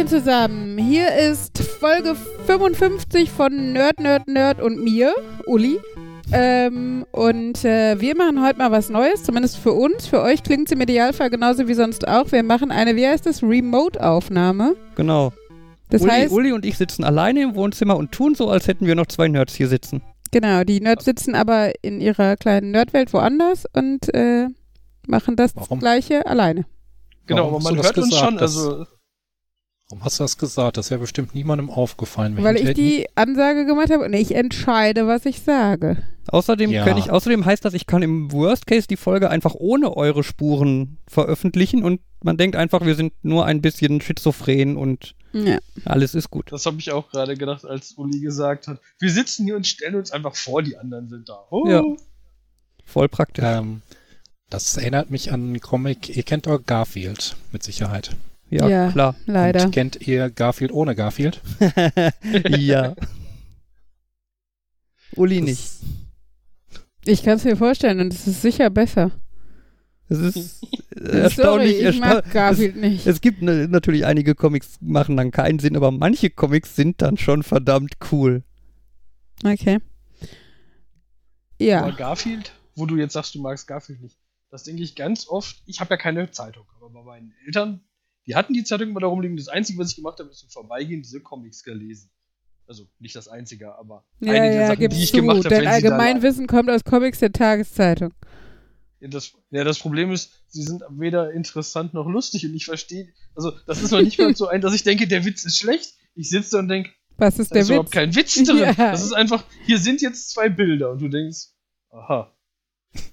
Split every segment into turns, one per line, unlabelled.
Hallöchen zusammen. Hier ist Folge 55 von Nerd, Nerd, Nerd und mir, Uli. Ähm, und äh, wir machen heute mal was Neues, zumindest für uns. Für euch klingt es im Idealfall genauso wie sonst auch. Wir machen eine, wie heißt das, Remote-Aufnahme.
Genau.
Das
Uli,
heißt,
Uli und ich sitzen alleine im Wohnzimmer und tun so, als hätten wir noch zwei Nerds hier sitzen.
genau, die Nerds sitzen aber in ihrer kleinen Nerdwelt woanders und äh, machen das
Warum?
Gleiche alleine.
Genau,
Warum
man hört uns schon, also
Warum hast du das gesagt? Das wäre bestimmt niemandem aufgefallen. wenn
Weil ich die Ansage gemacht habe und ich entscheide, was ich sage.
Außerdem,
Ja.
kann ich, außerdem heißt das, ich kann im Worst Case die Folge einfach ohne eure Spuren veröffentlichen und man denkt einfach, wir sind nur ein bisschen schizophren und
Ja.
alles ist gut.
das habe ich auch gerade gedacht, als Uli gesagt hat. Wir sitzen hier und stellen uns einfach vor, die anderen sind da. Oh.
Ja. Voll praktisch.
Ähm, das erinnert mich an einen Comic. Ihr kennt doch Garfield mit Sicherheit.
Ja,
Ja.
klar.
Leider.
Und kennt ihr Garfield ohne Garfield?
ja. Uli nicht.
Ich kann es mir vorstellen und es ist sicher besser.
Es ist äh,
Sorry,
erstaunlich.
ich
ersta
mag Garfield nicht.
es, es gibt ne, natürlich einige Comics, machen dann keinen Sinn, aber manche Comics sind dann schon verdammt cool.
Okay.
Aber
Ja.
Garfield, wo du jetzt sagst, du magst Garfield nicht, das denke ich ganz oft. Ich habe ja keine Zeitung, aber bei meinen Eltern, die hatten die Zeitung immer da rumliegen. Das Einzige, was ich gemacht habe, ist im Vorbeigehen diese Comics gelesen. Also nicht das Einzige, aber
Ja,
einige
ja,
Sachen, die ich
zu.
gemacht habe. Da
Allgemeinwissen kommt aus Comics der Tageszeitung.
Ja, das, ja, das Problem ist, sie sind weder interessant noch lustig und ich verstehe, also das ist noch nicht mal so ein, dass ich denke, der Witz ist schlecht. Ich sitze da und denke,
Was ist
da
der
ist überhaupt
Witz?
kein Witz drin.
Ja.
Das ist einfach, hier sind jetzt zwei Bilder und du denkst, aha.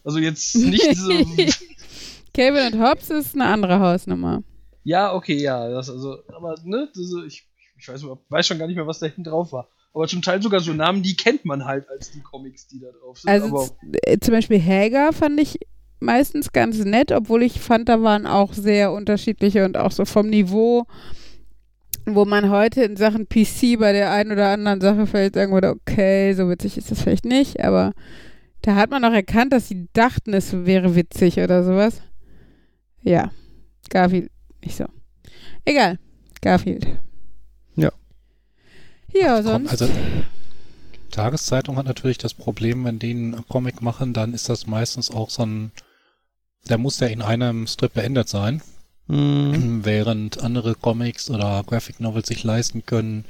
Also jetzt nicht so,
Calvin und Hobbes ist eine andere Hausnummer.
Ja, okay, ja, das also, aber ne, diese, ich, ich weiß, weiß schon gar nicht mehr, was da hinten drauf war. Aber zum Teil sogar so Namen, die kennt man halt als die Comics, die da drauf sind.
Also äh, zum Beispiel Hager fand ich meistens ganz nett, obwohl ich fand, da waren auch sehr unterschiedliche und auch so vom Niveau, wo man heute in Sachen PC bei der einen oder anderen Sache vielleicht sagen würde, okay, so witzig ist das vielleicht nicht, aber da hat man auch erkannt, dass sie dachten, es wäre witzig oder sowas. Ja, Garfield, nicht so. Egal, Garfield.
Ja.
Ja,
Komm,
sonst.
also Tageszeitung hat natürlich das Problem, wenn die einen Comic machen, dann ist das meistens auch so ein, der muss ja in einem Strip beendet sein,
Hm.
während andere Comics oder Graphic Novels sich leisten können,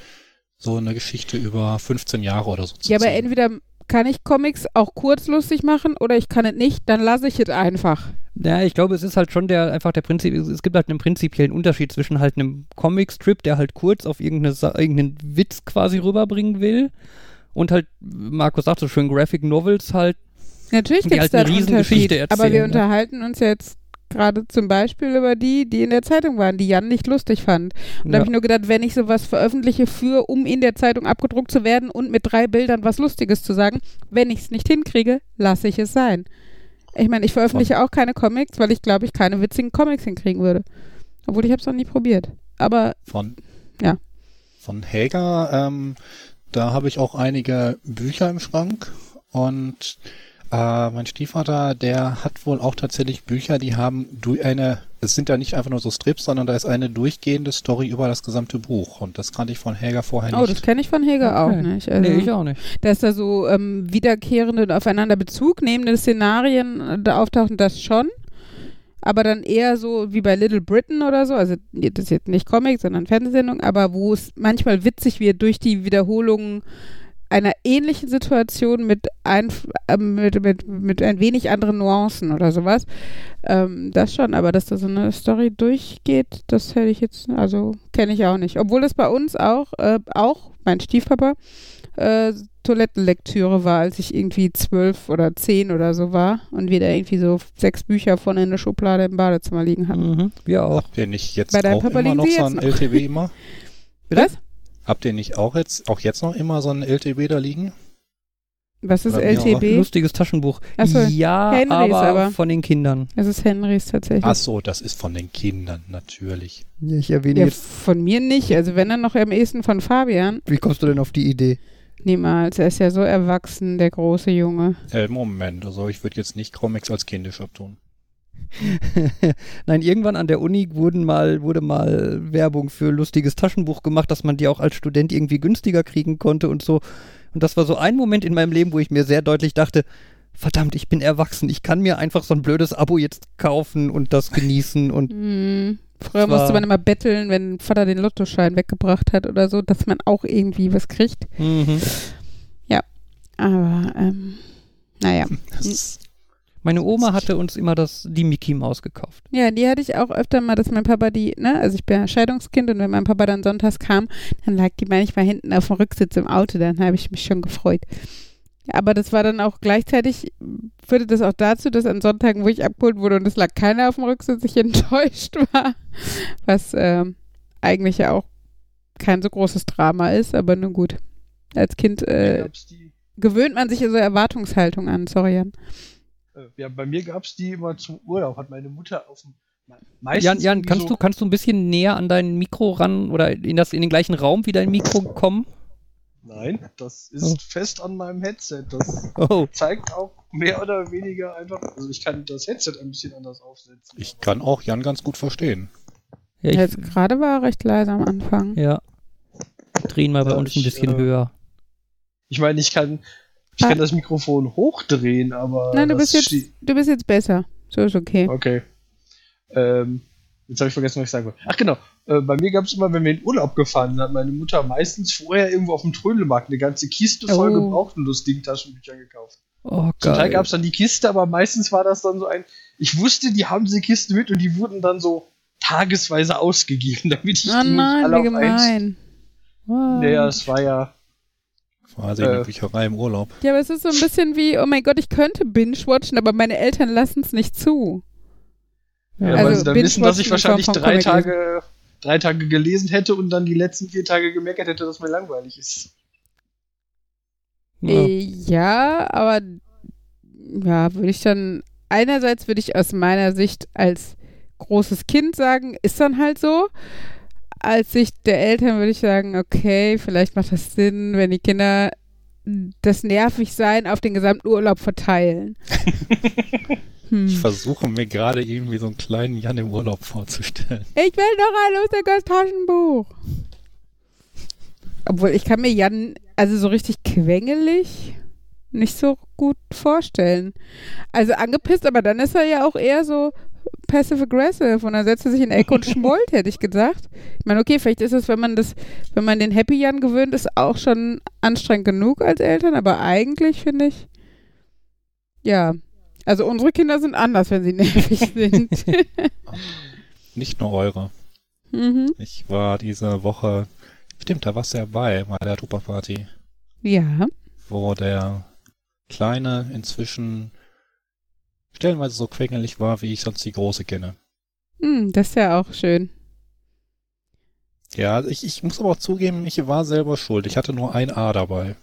so eine Geschichte über 15 Jahre oder so zu
Ja, aber entweder kann ich Comics auch kurzlustig machen oder ich kann es nicht, dann lasse ich es einfach.
Ja, ich glaube, es ist halt schon der einfach der Prinzip, es gibt halt einen prinzipiellen Unterschied zwischen halt einem Comicstrip, der halt kurz auf irgendeine, irgendeinen Witz quasi rüberbringen will und halt, Markus sagt so schön, Graphic Novels halt,
Natürlich gibt es
halt
da
eine
einen
Riesengeschichte
Unterschied, aber wir
erzählen, ne?
unterhalten uns jetzt gerade zum Beispiel über die, die in der Zeitung waren, die Jan nicht lustig fand. Und da
ja,
habe ich nur gedacht, wenn ich sowas veröffentliche für, um in der Zeitung abgedruckt zu werden und mit drei Bildern was Lustiges zu sagen, wenn ich es nicht hinkriege, lasse ich es sein. Ich meine, ich veröffentliche auch keine Comics, weil ich glaube, ich keine witzigen Comics hinkriegen würde. Obwohl ich habe es noch nie probiert. Aber
Von,
Ja.
Von Hager, ähm, da habe ich auch einige Bücher im Schrank und äh, mein Stiefvater, der hat wohl auch tatsächlich Bücher, die haben eine, es sind ja nicht einfach nur so Strips, sondern da ist eine durchgehende Story über das gesamte Buch und das kannte ich von Hager vorher
Oh, das
nicht.
kenne ich von Heger
Okay.
auch nicht. Also,
nee, ich auch nicht.
Dass da so ähm, wiederkehrende und aufeinander Bezug nehmende Szenarien äh, da auftauchen, das schon. Aber dann eher so wie bei Little Britain oder so, also das ist jetzt nicht Comic, sondern Fernsehsendung, aber wo es manchmal witzig wird durch die Wiederholungen einer ähnlichen Situation mit ein, äh, mit, mit, mit ein wenig anderen Nuancen oder sowas. Ähm, das schon, aber dass da so eine Story durchgeht, das hätte ich jetzt, also kenne ich auch nicht. Obwohl es bei uns auch, äh, auch mein Stiefpapa, äh, Toilettenlektüre war, als ich irgendwie zwölf oder zehn oder so war und wir da irgendwie so sechs Bücher vorne in der Schublade im Badezimmer liegen hatten.
Mhm. Wir auch.
Habt ihr nicht jetzt
Bei deinem
auch
Papa
immer noch so
jetzt
ein. LTB immer?
Was?
Habt ihr nicht auch jetzt, auch jetzt noch immer so ein LTB da liegen?
Was ist
Oder
LTB?
Lustiges Taschenbuch.
So,
ja,
Henrys
aber,
aber.
von den Kindern.
Das ist Henrys tatsächlich.
Ach so, das ist von den Kindern, natürlich.
Ja, ich erwähne
ja,
jetzt.
von mir nicht. Also wenn dann noch am ehesten von Fabian.
Wie kommst du denn auf die Idee?
Niemals. Er ist ja so erwachsen, der große Junge.
Äh, Moment, also ich würde jetzt nicht Comics als kindisch abtun.
Nein, irgendwann an der Uni wurden mal, wurde mal Werbung für lustiges Taschenbuch gemacht, dass man die auch als Student irgendwie günstiger kriegen konnte und so. Und das war so ein Moment in meinem Leben, wo ich mir sehr deutlich dachte, verdammt, ich bin erwachsen, ich kann mir einfach so ein blödes Abo jetzt kaufen und das genießen und
Hm. Früher musste man immer betteln, wenn Vater den Lottoschein weggebracht hat oder so, dass man auch irgendwie was kriegt.
mhm.
Aber, ähm, naja.
Das ist,
meine Oma hatte uns immer das, die Mickey Maus gekauft.
Ja, die hatte ich auch öfter mal, dass mein Papa die, ne, also ich bin ja Scheidungskind und wenn mein Papa dann sonntags kam, dann lag die manchmal hinten auf dem Rücksitz im Auto, dann habe ich mich schon gefreut. Aber das war dann auch gleichzeitig, führte das auch dazu, dass an Sonntagen, wo ich abgeholt wurde und es lag keiner auf dem Rücksitz, ich enttäuscht war. Was ähm, eigentlich ja auch kein so großes Drama ist, aber nun gut. Als Kind äh, gewöhnt man sich so Erwartungshaltung an, sorry Jan.
Äh, ja, bei mir gab es die immer zum Urlaub, hat meine Mutter auf dem. Meistens
Jan, Jan kannst,
so,
du, kannst du ein bisschen näher an dein Mikro ran oder in, das, in den gleichen Raum wie dein Mikro kommen?
Nein, das ist
Oh.
fest an meinem Headset. Das
Oh,
zeigt auch mehr oder weniger einfach. Also ich kann das Headset ein bisschen anders aufsetzen.
ich kann auch Jan ganz gut verstehen.
ja, ich,
Jetzt gerade war er recht leise am Anfang.
ja. Drehen mal bei uns ein bisschen
äh,
höher.
Ich meine, ich kann, ich
Ah.
kann das Mikrofon hochdrehen, aber.
Nein, du bist jetzt, du bist jetzt besser. So ist okay.
Okay. Ähm, jetzt habe ich vergessen, was ich sagen wollte. Ach genau, äh, bei mir gab es immer, wenn wir in Urlaub gefahren sind, hat meine Mutter meistens vorher irgendwo auf dem Trödelmarkt eine ganze Kiste voll
Oh.
gebrauchten lustigen Taschenbüchern gekauft.
Oh,
Zum Teil gab es dann die Kiste, aber meistens war das dann so ein. Ich wusste, die haben diese Kiste mit und die wurden dann so tagesweise ausgegeben, damit ich
Oh
die nicht
nein,
alle
wie
eins.
gemein.
Naja, es war ja.
Quasi in
Äh.
der Bücherei im Urlaub.
Ja, aber es ist so ein bisschen wie, oh mein Gott, ich könnte binge-watchen, aber meine Eltern lassen es nicht zu.
ja
Also
weil sie dann wissen, dass ich wahrscheinlich drei
Comic lesen.
Tage, drei Tage gelesen hätte und dann die letzten vier Tage gemeckert hätte, dass mir langweilig ist.
Ja.
Äh, ja, aber ja, würde ich dann, einerseits würde ich aus meiner Sicht als großes Kind sagen, ist dann halt so. Als Sicht der Eltern würde ich sagen, okay, vielleicht macht das Sinn, wenn die Kinder das Nervigsein auf den gesamten Urlaub verteilen. hm.
Ich versuche mir gerade irgendwie so einen kleinen Jan im Urlaub vorzustellen.
Ich will noch ein lustiges Taschenbuch. Obwohl, ich kann mir Jan, also so richtig quengelig, nicht so gut vorstellen. Also angepisst, aber dann ist er ja auch eher so passive-aggressive und dann setzt er sich in Ecke und schmollt, hätte ich gesagt. Ich meine, okay, vielleicht ist es, wenn man das, wenn man den Happy Jan gewöhnt ist, auch schon anstrengend genug als Eltern, aber eigentlich finde ich, ja. Also unsere Kinder sind anders, wenn sie nervig sind.
Nicht nur eure.
mhm.
Ich war diese Woche, stimmt, da warst du ja bei, bei der Tupperparty,
Ja.
wo der Kleine inzwischen stellenweise so quengelig war, wie ich sonst die Große kenne.
Hm, das ist ja auch schön.
Ja, ich, ich muss aber auch zugeben, ich war selber schuld. Ich hatte nur ein A dabei.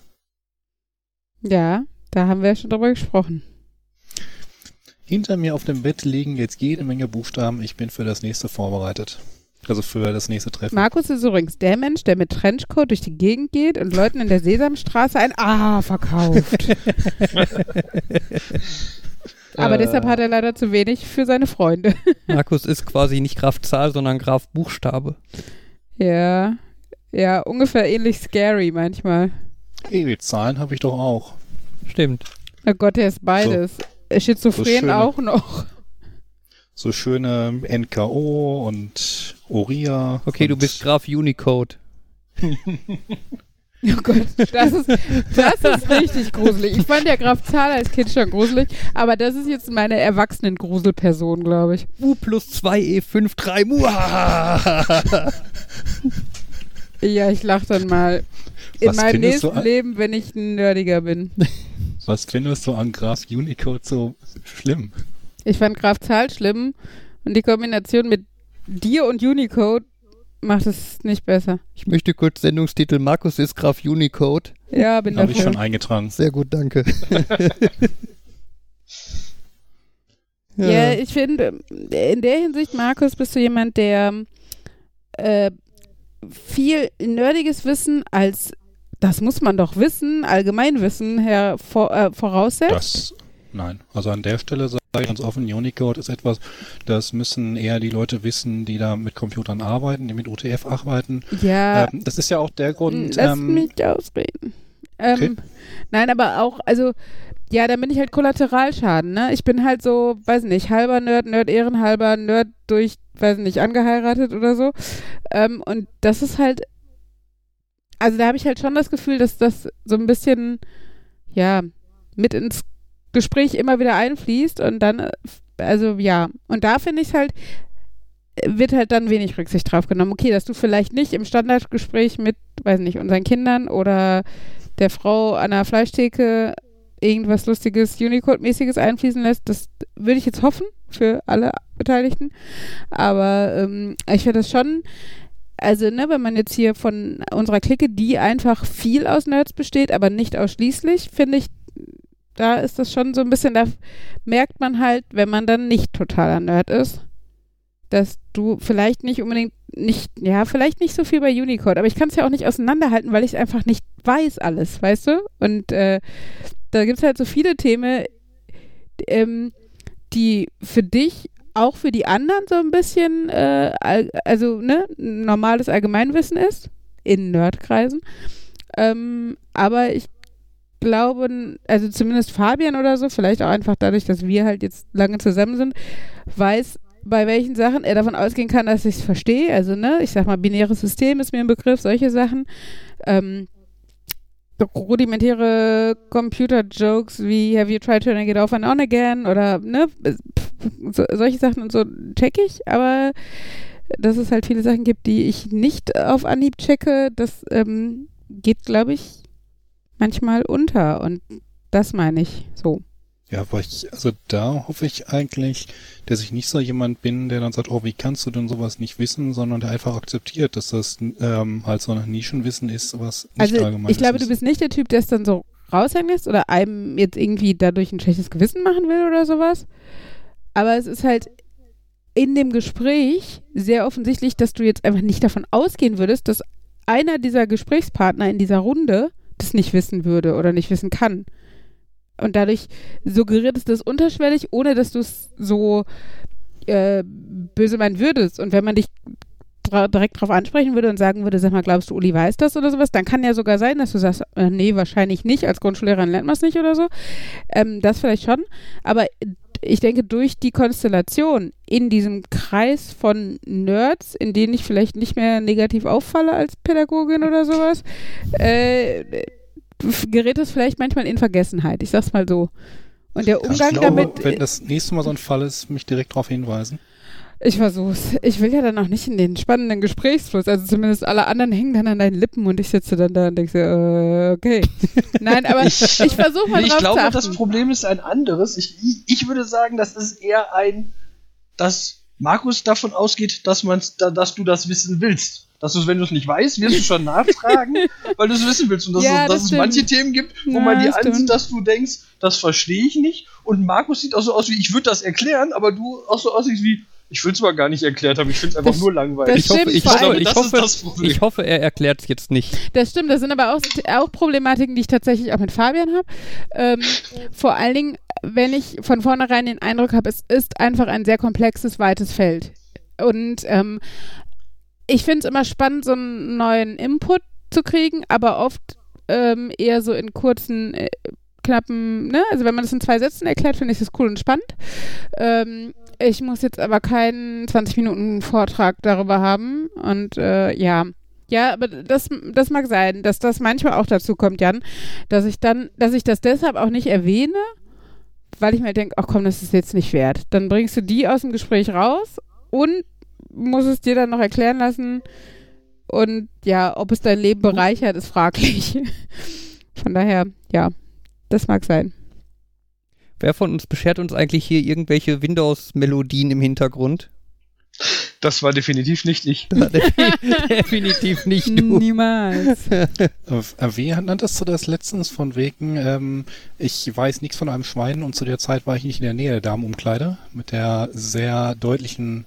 Ja, da haben wir ja schon drüber gesprochen.
Hinter mir auf dem Bett liegen jetzt jede Menge Buchstaben. Ich bin für das nächste vorbereitet. Also für das nächste Treffen.
Markus ist übrigens der Mensch, der mit Trenchcoat durch die Gegend geht und Leuten in der Sesamstraße ein A verkauft. Aber
Äh,
deshalb hat er leider zu wenig für seine Freunde.
Markus ist quasi nicht Graf Zahl, sondern Graf Buchstabe.
Ja. Ja, ungefähr ähnlich scary manchmal.
Ey, Zahlen habe ich doch auch.
Stimmt.
Oh Gott, er ist beides. Schizophren
So schöne-
auch noch.
So schöne NKO und Oria.
Okay, du
und
bist Graf Unicode.
Oh Gott, das ist, das ist richtig gruselig. Ich fand ja Graf Zahl als Kind schon gruselig, aber das ist jetzt meine Erwachsenen-Gruselperson, glaube ich.
U plus 2 E5 3 Muah.
Ja, ich lach dann mal in
Was
meinem
du
nächsten
an-
Leben, wenn ich ein Nerdiger bin.
Was findest du an Graf Unicode so schlimm?
Ich fand Graf Zahl schlimm und die Kombination mit dir und Unicode macht es nicht besser.
Ich möchte kurz Sendungstitel Markus ist Graf Unicode.
Ja, bin
Habe ich schon eingetragen.
Sehr gut, danke.
Ja, ich finde, in der Hinsicht, Markus, bist du jemand, der äh, viel nerdiges Wissen als das muss man doch wissen, Allgemeinwissen her, vor, äh, voraussetzt.
Das, Nein. Also an der Stelle sage ich ganz offen, Unicode ist etwas, das müssen eher die Leute wissen, die da mit Computern arbeiten, die mit UTF arbeiten.
Ja,
Ähm, das ist ja auch der Grund.
lass
ähm,
mich ausreden. Ähm,
okay.
Nein, aber auch, also, ja, dann bin ich halt Kollateralschaden, ne? Ich bin halt so, weiß nicht, halber Nerd, Nerd ehrenhalber, Nerd durch, weiß nicht, angeheiratet oder so. Ähm, und das ist halt, also da habe ich halt schon das Gefühl, dass das so ein bisschen, ja, mit ins Gespräch immer wieder einfließt und dann, äh, also ja, und da finde ich halt, wird halt dann wenig Rücksicht drauf genommen. Okay, dass du vielleicht nicht im Standardgespräch mit, weiß nicht, unseren Kindern oder der Frau an der Fleischtheke irgendwas Lustiges, Unicode-mäßiges einfließen lässt, das würde ich jetzt hoffen für alle Beteiligten. Aber ähm, ich finde das schon, also, ne, wenn man jetzt hier von unserer Clique, die einfach viel aus Nerds besteht, aber nicht ausschließlich, finde ich, da ist das schon so ein bisschen, da merkt man halt, wenn man dann nicht totaler Nerd ist, dass du vielleicht nicht unbedingt nicht, ja, vielleicht nicht so viel bei Unicode, aber ich kann es ja auch nicht auseinanderhalten, weil ich es einfach nicht weiß alles, weißt du? Und äh, da gibt es halt so viele Themen, ähm, die für dich, auch für die anderen so ein bisschen, äh, also ne, normales Allgemeinwissen ist, in Nerdkreisen. Ähm, aber ich glaube, also zumindest Fabian oder so, vielleicht auch einfach dadurch, dass wir halt jetzt lange zusammen sind, weiß, bei welchen Sachen er davon ausgehen kann, dass ich es verstehe. Also, ne, ich sag mal, binäres System ist mir ein Begriff, solche Sachen. Ähm, rudimentäre Computer-Jokes wie Have you tried turning it off and on again oder ne, so, solche Sachen und so check ich, aber dass es halt viele Sachen gibt, die ich nicht auf Anhieb checke, das ähm, geht, glaube ich, manchmal unter und das meine ich so.
Ja, aber ich, also da hoffe ich eigentlich, dass ich nicht so jemand bin, der dann sagt, oh, wie kannst du denn sowas nicht wissen, sondern der einfach akzeptiert, dass das ähm, halt so ein Nischenwissen ist, was nicht
Also
allgemein
ich glaube,
ist.
du bist nicht der Typ, der es dann so raushängen lässt oder einem jetzt irgendwie dadurch ein schlechtes Gewissen machen will oder sowas. Aber es ist halt in dem Gespräch sehr offensichtlich, dass du jetzt einfach nicht davon ausgehen würdest, dass einer dieser Gesprächspartner in dieser Runde das nicht wissen würde oder nicht wissen kann. Und dadurch suggeriert es das unterschwellig, ohne dass du es so äh, böse meinen würdest. Und wenn man dich direkt darauf ansprechen würde und sagen würde, sag mal, glaubst du, Uli weiß das oder sowas, dann kann ja sogar sein, dass du sagst, äh, nee, wahrscheinlich nicht, als Grundschullehrerin lernt man es nicht oder so. Ähm, das vielleicht schon. Aber ich denke, durch die Konstellation in diesem Kreis von Nerds, in denen ich vielleicht nicht mehr negativ auffalle als Pädagogin oder sowas, äh, gerät es vielleicht manchmal in Vergessenheit. Ich sag's mal so. Und der
Ich
Umgang
glaube,
damit.
wenn das nächste Mal so ein Fall ist, mich direkt darauf hinweisen.
Ich versuch's. Ich will ja dann auch nicht in den spannenden Gesprächsfluss. Also zumindest alle anderen hängen dann an deinen Lippen und ich sitze dann da und denke so, äh, okay. Nein, aber ich, ich versuche mal
ich glaube, das. Problem ist ein anderes. Ich, ich, würde sagen, das ist eher ein, dass Markus davon ausgeht, dass, man's, da, dass du das wissen willst. Dass du, wenn du es nicht weißt, wirst du schon nachfragen, weil du es wissen willst. Und dass,
Ja,
es, dass
das
es manche. Themen gibt, wo
Ja,
man ansieht,
stimmt.
dass du denkst, das verstehe ich nicht. Und Markus sieht auch so aus wie, ich würde das erklären, aber du auch so aussiehst wie, ich will es mal gar nicht erklärt haben, ich finde es einfach
Das-
nur langweilig.
das
Ich hoffe,
stimmt,
ich, hoffe, ich,
Das ist
hoffe, ich hoffe, er erklärt es jetzt nicht.
Das stimmt, das sind aber auch, auch Problematiken, die ich tatsächlich auch mit Fabian habe. Ähm, vor allen Dingen, wenn ich von vornherein den Eindruck habe, es ist einfach ein sehr komplexes, weites Feld. Und ähm, ich finde es immer spannend, so einen neuen Input zu kriegen, aber oft ähm, eher so in kurzen, äh, knappen, ne? Also wenn man das in zwei Sätzen erklärt, finde ich das cool und spannend. Ähm, ich muss jetzt aber keinen 20 Minuten Vortrag darüber haben. Und äh, ja. Ja, aber das, das mag sein, dass das manchmal auch dazu kommt, Jan, dass ich dann, dass ich das deshalb auch nicht erwähne, weil ich mir denke, ach komm, das ist jetzt nicht wert. Dann bringst du die aus dem Gespräch raus und musst es dir dann noch erklären lassen. Und ja, ob es dein Leben bereichert, ist fraglich. Von daher, ja, das mag sein.
Wer von uns beschert uns eigentlich hier irgendwelche Windows-Melodien im Hintergrund?
Das war definitiv nicht ich.
Definitiv nicht du.
Niemals.
Äh, Wie nanntest du das letztens von wegen, ähm, ich weiß nichts von einem Schwein und zu der Zeit war ich nicht in der Nähe der Damenumkleide mit der sehr deutlichen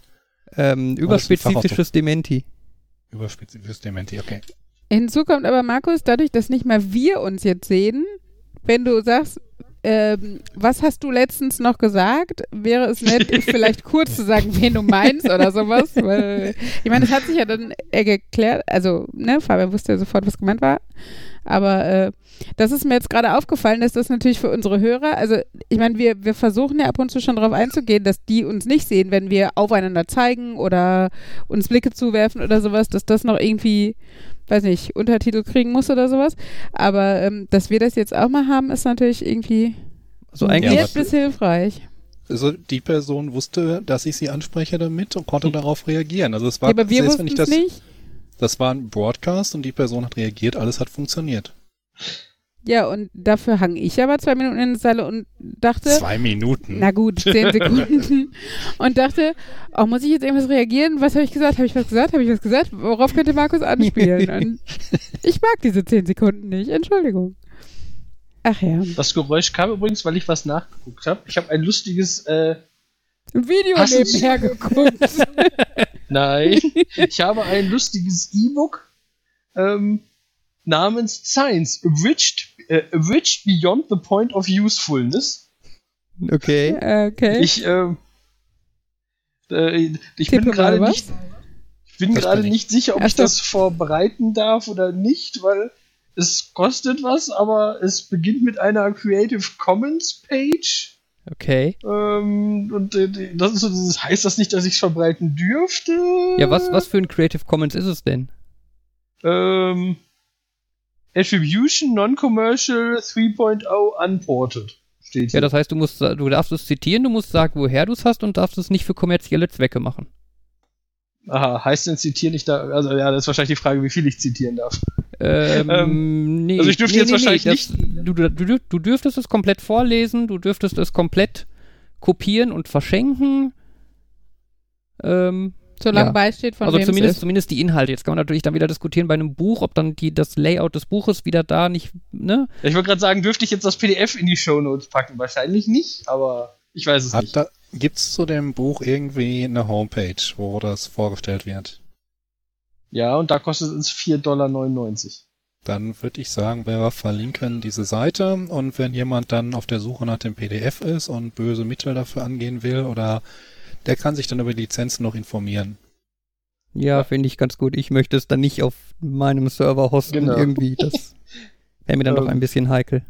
Ähm, überspezifisches Dementi.
überspezifisches Dementi, okay.
Hinzu kommt aber, Markus, dadurch, dass nicht mal wir uns jetzt sehen, wenn du sagst, ähm, was hast du letztens noch gesagt? Wäre es nett, vielleicht kurz zu sagen, wen du meinst oder sowas? Weil, ich meine, das hat sich ja dann äh, geklärt. Also, ne, Fabian wusste ja sofort, was gemeint war. Aber äh, das ist mir jetzt gerade aufgefallen, dass das natürlich für unsere Hörer, also ich meine, wir, wir versuchen ja ab und zu schon darauf einzugehen, dass die uns nicht sehen, wenn wir aufeinander zeigen oder uns Blicke zuwerfen oder sowas, dass das noch irgendwie, weiß nicht, Untertitel kriegen muss oder sowas. Aber ähm, dass wir das jetzt auch mal haben, ist natürlich irgendwie
Also eigentlich,
bis hilfreich.
Also die Person wusste, dass ich sie anspreche damit und konnte darauf reagieren. Also es war,
Ja, aber wir
selbst wenn ich das,
nicht.
Das war ein Broadcast und die Person hat reagiert, alles hat funktioniert.
Ja, und dafür hang ich aber zwei Minuten in der Seile und dachte,
Zwei Minuten.
na gut, zehn Sekunden und dachte, oh, muss ich jetzt irgendwas reagieren? Was habe ich gesagt? Habe ich was gesagt? Habe ich was gesagt? Worauf könnte Markus anspielen? Und ich mag diese zehn Sekunden nicht. Entschuldigung. Ach ja.
Das Geräusch kam übrigens, weil ich was nachgeguckt habe. Ich habe ein lustiges, äh,
Ein Video
Hast du-
nebenher geguckt.
nein, ich habe ein lustiges E-Book ähm, namens Science, Abridged, äh, Abridged Beyond the Point of Usefulness.
okay.
okay.
Ich, ähm, äh, ich
Tippe
bin gerade nicht, ich bin gerade nicht sicher, ob
Ach
ich das vorbereiten darf oder nicht, weil es kostet was, aber es beginnt mit einer Creative Commons Page.
Okay.
Ähm, und äh, das ist so dieses, heißt das nicht, dass ich es verbreiten dürfte?
Ja, was, was für ein Creative Commons ist es denn?
Ähm, Attribution Non-Commercial 3.0 Unported. Steht
Ja,
hier.
das heißt, du musst, du darfst es zitieren, du musst sagen, woher du es hast und darfst es nicht für kommerzielle Zwecke machen.
Aha, heißt denn zitieren nicht da? Also ja, das ist wahrscheinlich die Frage, wie viel ich zitieren darf.
Ähm, nee,
also ich dürfte
nee,
jetzt
nee,
wahrscheinlich
nee, das, du, du, du, du dürftest es komplett vorlesen, du dürftest es komplett kopieren und verschenken. Ähm,
Solange
ja.
beisteht von
also zumindest,
es ist.
zumindest die Inhalte. Jetzt kann man natürlich dann wieder diskutieren bei einem Buch, ob dann die, das Layout des Buches wieder da nicht, ne?
Ja, ich wollte gerade sagen, dürfte ich jetzt das PDF in die Shownotes packen? Wahrscheinlich nicht, aber ich weiß es
Hat
nicht.
da, gibt's zu dem Buch irgendwie eine Homepage, wo das vorgestellt wird?
Ja, und da kostet es 4,99 Dollar.
Dann würde ich sagen, wir verlinken diese Seite und wenn jemand dann auf der Suche nach dem PDF ist und böse Mittel dafür angehen will oder der kann sich dann über die Lizenzen noch informieren.
Ja, finde ich ganz gut. Ich möchte es dann nicht auf meinem Server hosten
Genau.
irgendwie. Das wäre mir dann doch
Ähm.
ein bisschen heikel.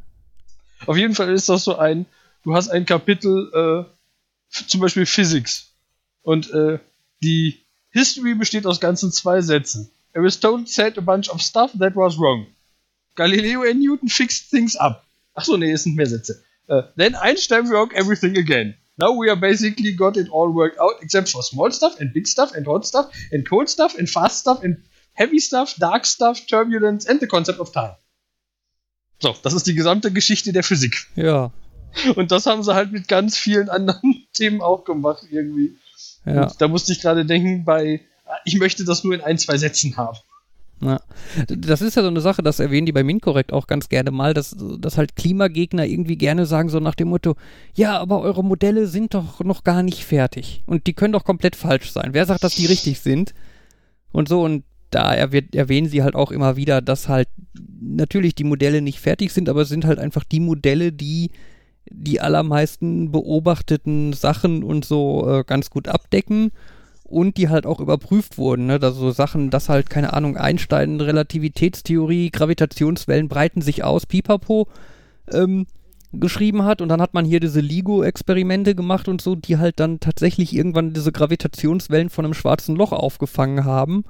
Auf jeden Fall ist das so ein, du hast ein Kapitel, äh, zum Beispiel Physics. Und äh, die History besteht aus ganzen zwei Sätzen. Aristotle said a bunch of stuff that was wrong. Galileo and Newton fixed things up. Ach so, nee, es sind mehr Sätze. Äh, then Einstein broke everything again. Now we are basically got it all worked out, except for small stuff and big stuff and hot stuff and cold stuff and fast stuff and heavy stuff, dark stuff, turbulence and the concept of time. So, das ist die gesamte Geschichte der Physik.
Ja,
Und das haben sie halt mit ganz vielen anderen Themen auch gemacht irgendwie.
ja.
Und da musste ich gerade denken bei, ich möchte das nur in ein, zwei Sätzen haben.
Ja. Das ist ja so eine Sache, das erwähnen die bei Minkorrekt auch ganz gerne mal, dass, dass halt Klimagegner irgendwie gerne sagen, so nach dem Motto, ja, aber eure Modelle sind doch noch gar nicht fertig. Und die können doch komplett falsch sein. Wer sagt, dass die richtig sind? Und so, und da erwäh- erwähnen sie halt auch immer wieder, dass halt natürlich die Modelle nicht fertig sind, aber es sind halt einfach die Modelle, die die allermeisten beobachteten Sachen und so äh, ganz gut abdecken und die halt auch überprüft wurden. Ne? Da so Sachen, dass halt, keine Ahnung, Einstein, Relativitätstheorie, Gravitationswellen breiten sich aus, pipapo, ähm, geschrieben hat und dann hat man hier diese LIGO-Experimente gemacht und so, die halt dann tatsächlich irgendwann diese Gravitationswellen von einem schwarzen Loch aufgefangen haben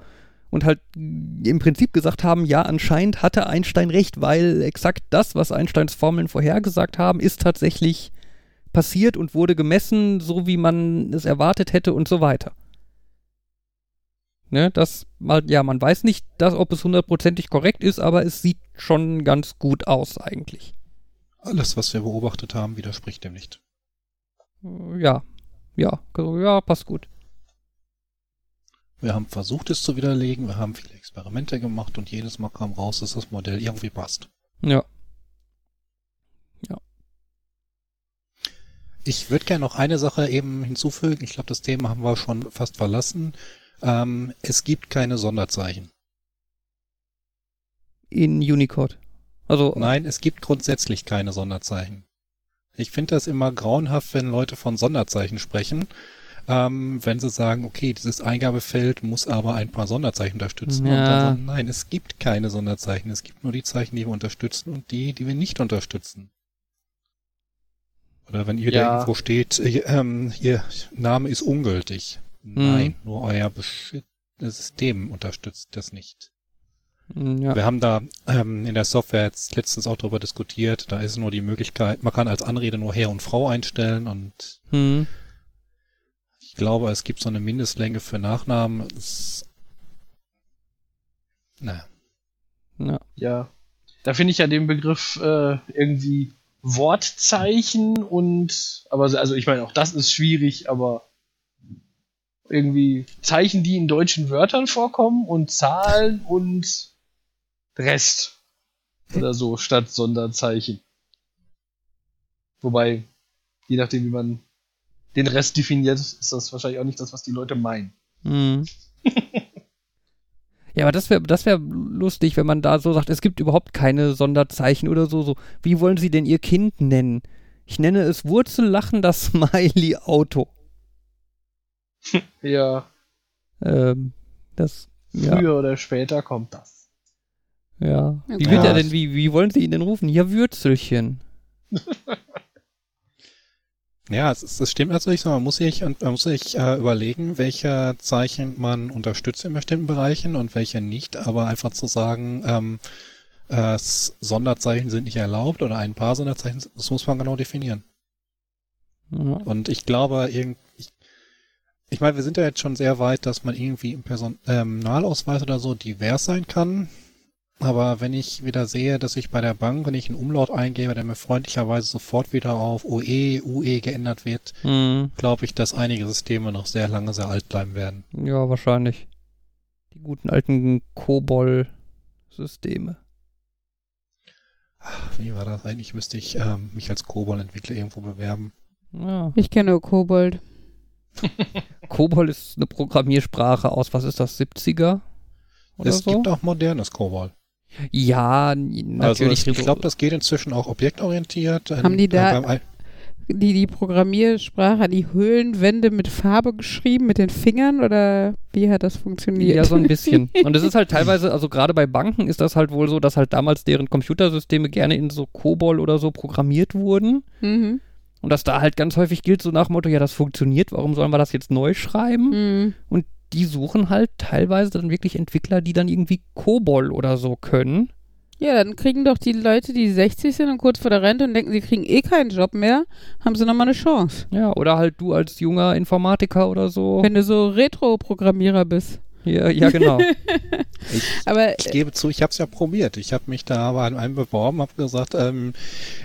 und halt im Prinzip gesagt haben, ja, anscheinend hatte Einstein recht, weil exakt das, was Einsteins Formeln vorhergesagt haben, ist tatsächlich passiert und wurde gemessen, so wie man es erwartet hätte und so weiter. Ne, das ja, man weiß nicht, dass, ob es hundertprozentig korrekt ist, aber es sieht schon ganz gut aus eigentlich.
Alles, was wir beobachtet haben, widerspricht dem nicht.
Ja, ja, ja, passt gut.
Wir haben versucht, es zu widerlegen, wir haben viele Experimente gemacht und jedes Mal kam raus, dass das Modell irgendwie passt.
Ja.
Ich würde gerne noch eine Sache eben hinzufügen. Ich glaube, das Thema haben wir schon fast verlassen. Ähm, es gibt keine Sonderzeichen.
In Unicode. Also,
Nein, es gibt grundsätzlich keine Sonderzeichen. Ich finde das immer grauenhaft, wenn Leute von Sonderzeichen sprechen. Ähm, wenn sie sagen, okay, dieses Eingabefeld muss aber ein paar Sonderzeichen unterstützen.
Ja.
Und dann sagen, nein, es gibt keine Sonderzeichen. Es gibt nur die Zeichen, die wir unterstützen und die, die wir nicht unterstützen. Oder wenn ihr
Ja.
da irgendwo steht, äh, ähm, ihr Name ist ungültig. Nein, nur euer Besch- System unterstützt das nicht.
Hm, Ja.
Wir haben da ähm, in der Software jetzt letztens auch darüber diskutiert. Da ist nur die Möglichkeit, man kann als Anrede nur Herr und Frau einstellen und
Hm.
Ich glaube, es gibt so eine Mindestlänge für Nachnamen. Es, na,
Ja.
Ja. Da finde ich ja den Begriff äh, irgendwie Wortzeichen und aber also ich meine auch das ist schwierig, aber irgendwie Zeichen, die in deutschen Wörtern vorkommen und Zahlen und Rest oder so statt Sonderzeichen. Wobei, je nachdem wie man den Rest definiert, ist das wahrscheinlich auch nicht das, was die Leute meinen.
Hm. Ja, aber das wäre das wär lustig, wenn man da so sagt, es gibt überhaupt keine Sonderzeichen oder so. so. Wie wollen Sie denn Ihr Kind nennen? Ich nenne es Wurzellachen das Smiley Auto.
Ja,
Ähm, das, ja,
früher oder später kommt das.
ja. Wie
Ja.
wird er denn, wie, wie wollen Sie ihn denn rufen? Ja, Würzelchen.
ja, es, es stimmt natürlich so. Man muss sich, und man muss sich äh, überlegen, welche Zeichen man unterstützt in bestimmten Bereichen und welche nicht. Aber einfach zu sagen, ähm, äh, Sonderzeichen sind nicht erlaubt oder ein paar Sonderzeichen, das muss man genau definieren.
Ja.
Und ich glaube, irgend, ich, ich meine, wir sind ja jetzt schon sehr weit, dass man irgendwie im Personalausweis oder so divers sein kann. Aber wenn ich wieder sehe, dass ich bei der Bank, wenn ich einen Umlaut eingebe, der mir freundlicherweise sofort wieder auf OE, UE geändert wird,
Hm.
glaube ich, dass einige Systeme noch sehr lange sehr alt bleiben werden.
Ja, wahrscheinlich. Die guten alten Kobol-Systeme.
Wie war das eigentlich? Müsste ich ähm, mich als Kobol-Entwickler irgendwo bewerben?
Ja.
Ich kenne nur Kobold.
Kobol ist eine Programmiersprache aus, was ist das, 70er? Oder
es
so?
gibt auch modernes Kobol.
Ja,
Also
natürlich.
es, ich glaube, das geht inzwischen auch objektorientiert.
Haben die da-
Äh,
Die, die Programmiersprache, die Höhlenwände mit Farbe geschrieben, mit den Fingern oder wie hat das funktioniert?
Ja, so ein bisschen. Und es ist halt teilweise, also gerade bei Banken ist das halt wohl so, dass halt damals deren Computersysteme gerne in so COBOL oder so programmiert wurden.
mhm.
Und dass da halt ganz häufig gilt, so nach dem Motto, ja, das funktioniert, warum sollen wir das jetzt neu schreiben?
Mhm.
Und die suchen halt teilweise dann wirklich Entwickler, die dann irgendwie COBOL oder so können.
Ja, dann kriegen doch die Leute, die 60 sind und kurz vor der Rente und denken, sie kriegen eh keinen Job mehr, haben sie nochmal eine Chance.
Ja, oder halt du als junger Informatiker oder so.
Wenn du so Retro-Programmierer bist.
Ja, ja genau.
ich,
Aber
ich gebe zu, ich habe es ja probiert. Ich habe mich da bei einem beworben, habe gesagt, ähm,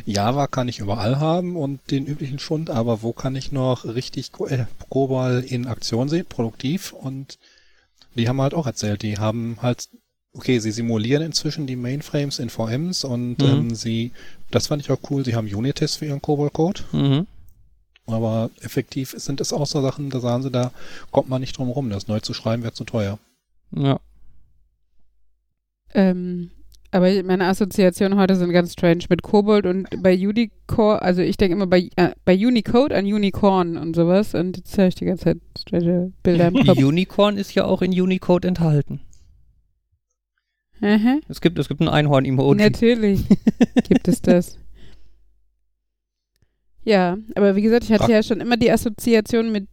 Java kann ich überall haben und den üblichen Schund, aber wo kann ich noch richtig äh, Kobol in Aktion sehen, produktiv? Und die haben halt auch erzählt, die haben halt, okay, sie simulieren inzwischen die Mainframes in VMs und
Mhm.
ähm, sie, das fand ich auch cool, sie haben Unit-Tests für ihren Kobol-Code.
mhm.
Aber effektiv sind es auch so Sachen, da sagen sie, da kommt man nicht drum rum. Das neu zu schreiben wäre zu teuer.
Ja.
Ähm, aber meine Assoziationen heute sind ganz strange mit Kobold und bei Unicore, also ich denke immer bei, äh, bei Unicode an Unicorn und sowas und jetzt habe ich die ganze Zeit strange Bilder im Kopf.
Unicorn ist ja auch in Unicode enthalten.
Aha.
Es gibt, es gibt ein Einhorn-Emoji.
Natürlich gibt es das. Ja, aber wie gesagt, ich hatte
Ach.
ja schon immer die Assoziation mit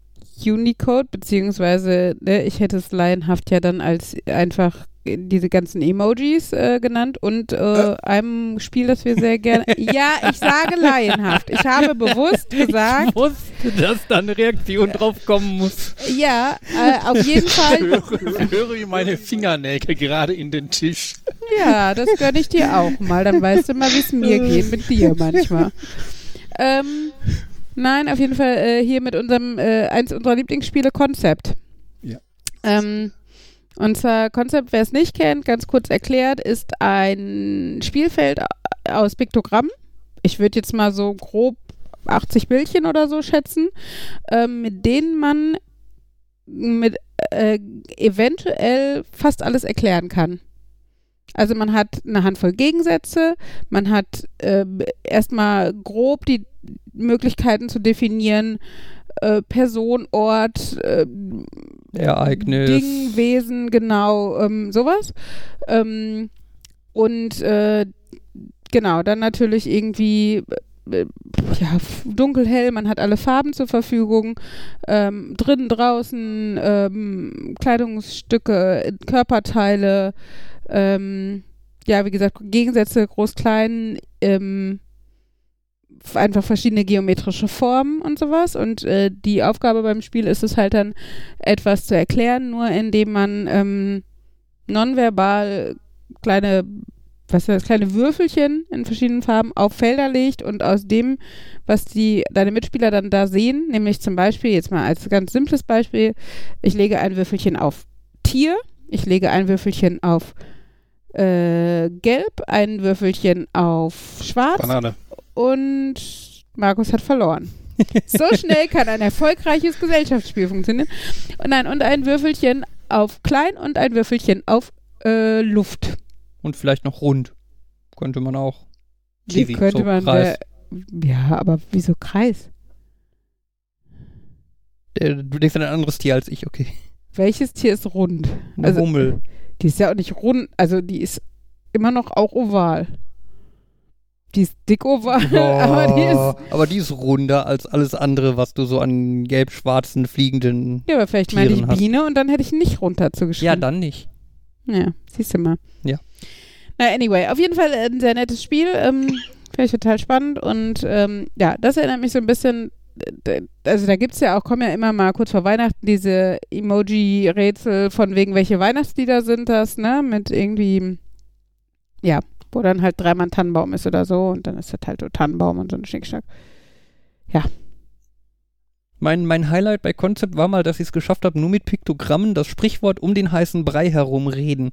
Unicode, beziehungsweise ne, ich hätte es laienhaft ja dann als einfach diese ganzen Emojis äh, genannt und äh, einem Spiel, das wir sehr gerne. ja, ich sage laienhaft. Ich habe bewusst gesagt,
Ich wusste, dass da eine Reaktion drauf kommen muss.
ja, äh, auf jeden Fall.
höre, höre wie meine Fingernägel gerade in den Tisch.
Ja, das gönne ich dir auch mal. Dann weißt du mal, wie es mir geht mit dir manchmal. Ähm, nein, auf jeden Fall äh, hier mit unserem, äh, eins unserer Lieblingsspiele, Concept.
Ja.
Ähm, und zwar Concept, wer es nicht kennt, ganz kurz erklärt, ist ein Spielfeld aus Piktogramm. Ich würde jetzt mal so grob 80 Bildchen oder so schätzen, ähm, mit denen man mit äh, eventuell fast alles erklären kann. Also man hat eine Handvoll Gegensätze, man hat äh, erstmal grob die Möglichkeiten zu definieren, äh, Person, Ort, äh,
Ereignis.
Ding, Wesen, genau, ähm, sowas. Ähm, und äh, genau, dann natürlich irgendwie äh, ja, f- dunkelhell, man hat alle Farben zur Verfügung, ähm, drinnen, draußen, ähm, Kleidungsstücke, Körperteile, ähm, ja, wie gesagt, Gegensätze, groß, klein, ähm, einfach verschiedene geometrische Formen und sowas. Und äh, die Aufgabe beim Spiel ist es halt dann, etwas zu erklären, nur indem man ähm, nonverbal kleine, was das, kleine Würfelchen in verschiedenen Farben auf Felder legt und aus dem, was die deine Mitspieler dann da sehen, nämlich zum Beispiel, jetzt mal als ganz simples Beispiel, ich lege ein Würfelchen auf Tier, ich lege ein Würfelchen auf äh, Gelb, ein Würfelchen auf Schwarz
Banane.
Und Markus hat verloren. So schnell kann ein erfolgreiches Gesellschaftsspiel funktionieren. Und nein, und ein Würfelchen auf klein und ein Würfelchen auf äh, Luft.
Und vielleicht noch rund. Könnte man auch.
Wie
Kiwi,
könnte
so
man
Kreis.
der, Ja, aber wieso Kreis?
Äh, Du denkst an ein anderes Tier als ich, okay.
Welches Tier ist rund?
Eine
Also-
Hummel.
Die ist ja auch nicht rund, also die ist immer noch auch oval. Die ist dick oval, aber die ist.
aber die ist runder als alles andere, was du so an gelb-schwarzen fliegenden.
Ja, aber vielleicht meine ich
hast.
Biene und dann hätte ich nicht rund dazu geschrieben.
Ja, dann nicht.
Ja, siehst du mal.
Ja.
Na, anyway, auf jeden Fall ein sehr nettes Spiel. Ähm, Finde ich total spannend. Und ähm, ja, das erinnert mich so ein bisschen. Also da gibt es ja auch, kommen ja immer mal kurz vor Weihnachten diese Emoji-Rätsel von wegen, welche Weihnachtslieder sind das, ne? Mit irgendwie, ja, wo dann halt dreimal ein Tannenbaum ist oder so und dann ist das halt so Tannenbaum und so ein Schnickschnack.
Mein, mein Highlight bei Concept war mal, dass ich es geschafft habe, nur mit Piktogrammen das Sprichwort um den heißen Brei herum reden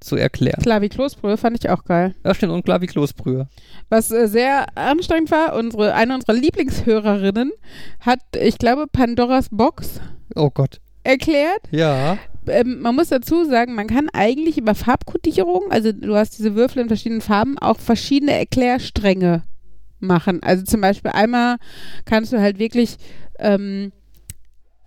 zu erklären.
Klar, wie Kloßbrühe fand ich auch geil.
Da steht und klar wie Kloßbrühe.
Was äh, sehr anstrengend war, unsere, eine unserer Lieblingshörerinnen hat, ich glaube, Pandoras Box
Oh Gott.
erklärt.
Ja.
Ähm, man muss dazu sagen, man kann eigentlich über Farbkodierung, also du hast diese Würfel in verschiedenen Farben, auch verschiedene Erklärstränge machen. Also zum Beispiel einmal kannst du halt wirklich ähm,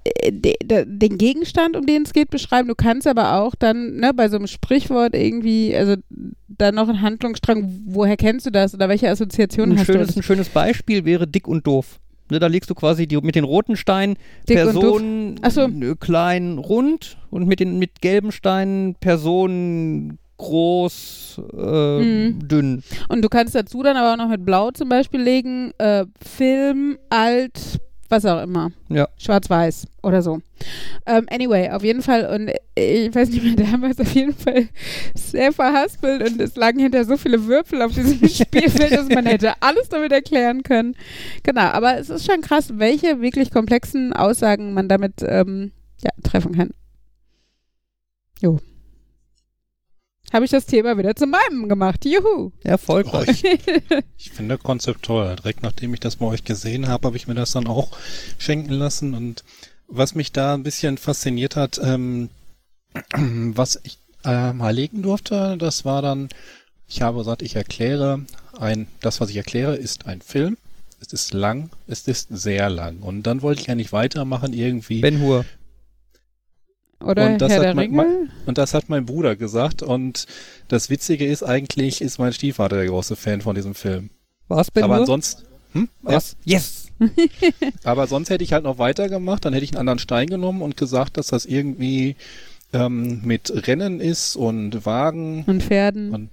äh, de, de, den Gegenstand, um den es geht, beschreiben. Du kannst aber auch dann ne, bei so einem Sprichwort irgendwie, also dann noch einen Handlungsstrang, woher kennst du das oder welche Assoziationen
Ein
hast
schönes,
du?
ein schönes Beispiel wäre dick und doof. Ne, da legst du quasi die, mit den roten Steinen
Dick.
Personen
so.
klein rund und mit den mit gelben Steinen Personen groß äh,
Mhm.
dünn.
Und du kannst dazu dann aber auch noch mit Blau zum Beispiel legen, äh, Film, alt, was auch immer.
Ja.
Schwarz-Weiß oder so. Ähm, anyway, auf jeden Fall, und ich weiß nicht mehr, damals auf jeden Fall sehr verhaspelt und es lagen hinter so viele Würfel auf diesem Spielfeld, dass man hätte alles damit erklären können. Genau, aber es ist schon krass, welche wirklich komplexen Aussagen man damit ähm, ja, treffen kann. Jo. Habe ich das Thema wieder zu meinem gemacht. Juhu.
Oh,
Erfolgreich.
ich, ich finde Konzept toll. Direkt nachdem ich das bei euch gesehen habe, habe ich mir das dann auch schenken lassen. Und was mich da ein bisschen fasziniert hat, ähm, was ich äh, mal legen durfte, das war dann, ich habe gesagt, ich erkläre ein, das, was ich erkläre, ist ein Film. Es ist lang, es ist sehr lang. Und dann wollte ich ja nicht weitermachen irgendwie.
Ben Hur.
Oder
Und das
Herr
hat man-
Ringe?
Und das hat mein Bruder gesagt. Und das Witzige ist eigentlich, ist mein Stiefvater der große Fan von diesem Film.
War's Ben
Aber
Hur?
ansonsten, hm? Ja,
Was? Yes.
aber sonst hätte ich halt noch weitergemacht. Dann hätte ich einen anderen Stein genommen und gesagt, dass das irgendwie ähm, mit Rennen ist und Wagen
Und Pferden.
und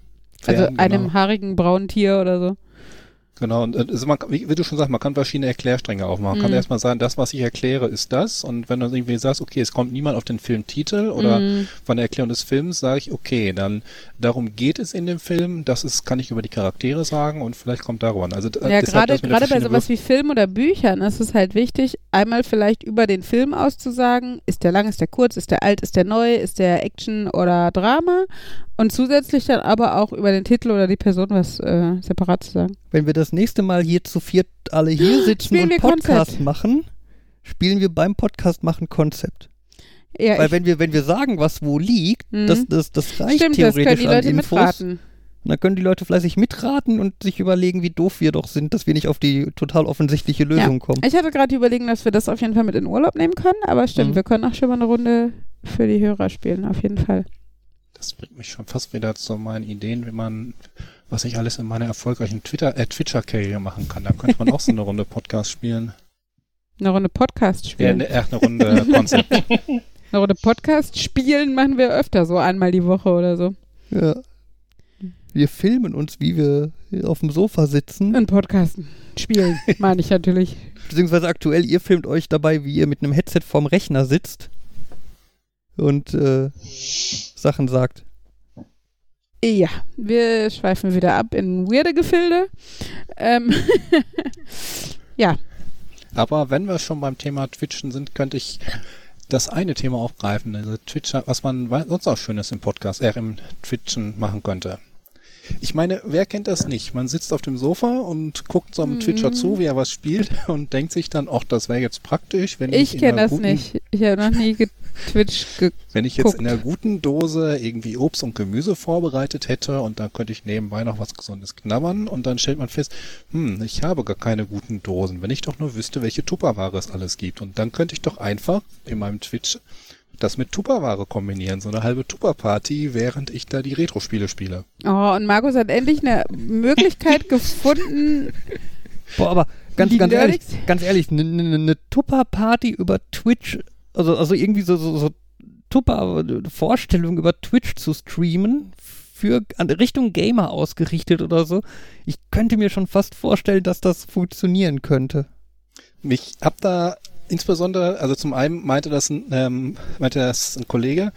also
Pferden,
einem
genau.
haarigen braunen Tier oder so.
Genau, und äh, also man, kann- wie, wie du schon sagst, man kann verschiedene Erklärstränge aufmachen. Man kann
Mhm.
erstmal sagen, das, was ich erkläre, ist das. Und wenn du irgendwie sagst, okay, es kommt niemand auf den Filmtitel oder
Mhm.
von der Erklärung des Films, sage ich, okay, dann darum geht es in dem Film. Das ist, kann ich über die Charaktere sagen und vielleicht kommt darüber an. Also äh,
Ja, gerade gerade bei sowas wie Film oder Büchern ist es halt wichtig, einmal vielleicht über den Film auszusagen, ist der lang, ist der kurz, ist der alt, ist der neu, ist der Action oder Drama und zusätzlich dann aber auch über den Titel oder die Person was äh, separat zu sagen.
Wenn wir das nächste Mal hier zu viert alle hier sitzen
Spielen
und Podcast
Konzept.
machen, spielen wir beim Podcast machen Konzept.
Ja,
Weil wenn wir, wenn wir sagen, was wo liegt,
Mhm.
das, das, das reicht
stimmt, das
theoretisch
die
an Infos.
mitraten.
Und dann können die Leute fleißig mitraten und sich überlegen, wie doof wir doch sind, dass wir nicht auf die total offensichtliche Lösung kommen.
Ich hatte gerade die Überlegung, dass wir das auf jeden Fall mit in Urlaub nehmen können, aber stimmt,
Mhm.
wir können auch schon mal eine Runde für die Hörer spielen, auf jeden Fall.
Das bringt mich schon fast wieder zu meinen Ideen, wie man, was ich alles in meiner erfolgreichen Twitter, äh, Twitcher-Karriere machen kann. Da könnte man auch so eine Runde Podcast spielen.
Eine Runde Podcast
Ja,
spielen.
ne, äh, eine Runde Konzept.
Eine Runde Podcast spielen machen wir öfter, so einmal die Woche oder so.
Ja. Wir filmen uns, wie wir auf dem Sofa sitzen.
Und Podcasten. Spielen, meine ich natürlich.
Beziehungsweise aktuell, ihr filmt euch dabei, wie ihr mit einem Headset vorm Rechner sitzt und äh, Sachen sagt.
Ja, wir schweifen wieder ab in weirde Gefilde. Ähm, ja,
Aber wenn wir schon beim Thema Twitchen sind, könnte ich das eine Thema aufgreifen, also Twitcher, was man sonst auch Schönes im Podcast, äh, im Twitchen machen könnte. Ich meine, wer kennt das nicht? Man sitzt auf dem Sofa und guckt so einem
Mhm.
Twitcher zu, wie er was spielt und denkt sich dann, ach, das wäre jetzt praktisch, wenn ich,
ich kenne das
guten,
nicht. Ich habe noch nie getwitcht. Ge
wenn ich jetzt in einer guten Dose irgendwie Obst und Gemüse vorbereitet hätte und dann könnte ich nebenbei noch was Gesundes knabbern und dann stellt man fest, hm, ich habe gar keine guten Dosen, wenn ich doch nur wüsste, welche Tupperware es alles gibt. Und dann könnte ich doch einfach in meinem Twitch das mit Tupperware kombinieren, so eine halbe Tupperparty, während ich da die Retro-Spiele spiele.
Oh, und Markus hat endlich eine Möglichkeit gefunden.
Boah, aber ganz,
Die
ganz ehrlich, ganz ehrlich, eine ne, ne Tupper-Party über Twitch, also, also irgendwie so, so, so Tupper-Vorstellung über Twitch zu streamen, für Richtung Gamer ausgerichtet oder so. Ich könnte mir schon fast vorstellen, dass das funktionieren könnte.
Ich hab da insbesondere, also zum einen meinte das ein, ähm, meinte das ein Kollege,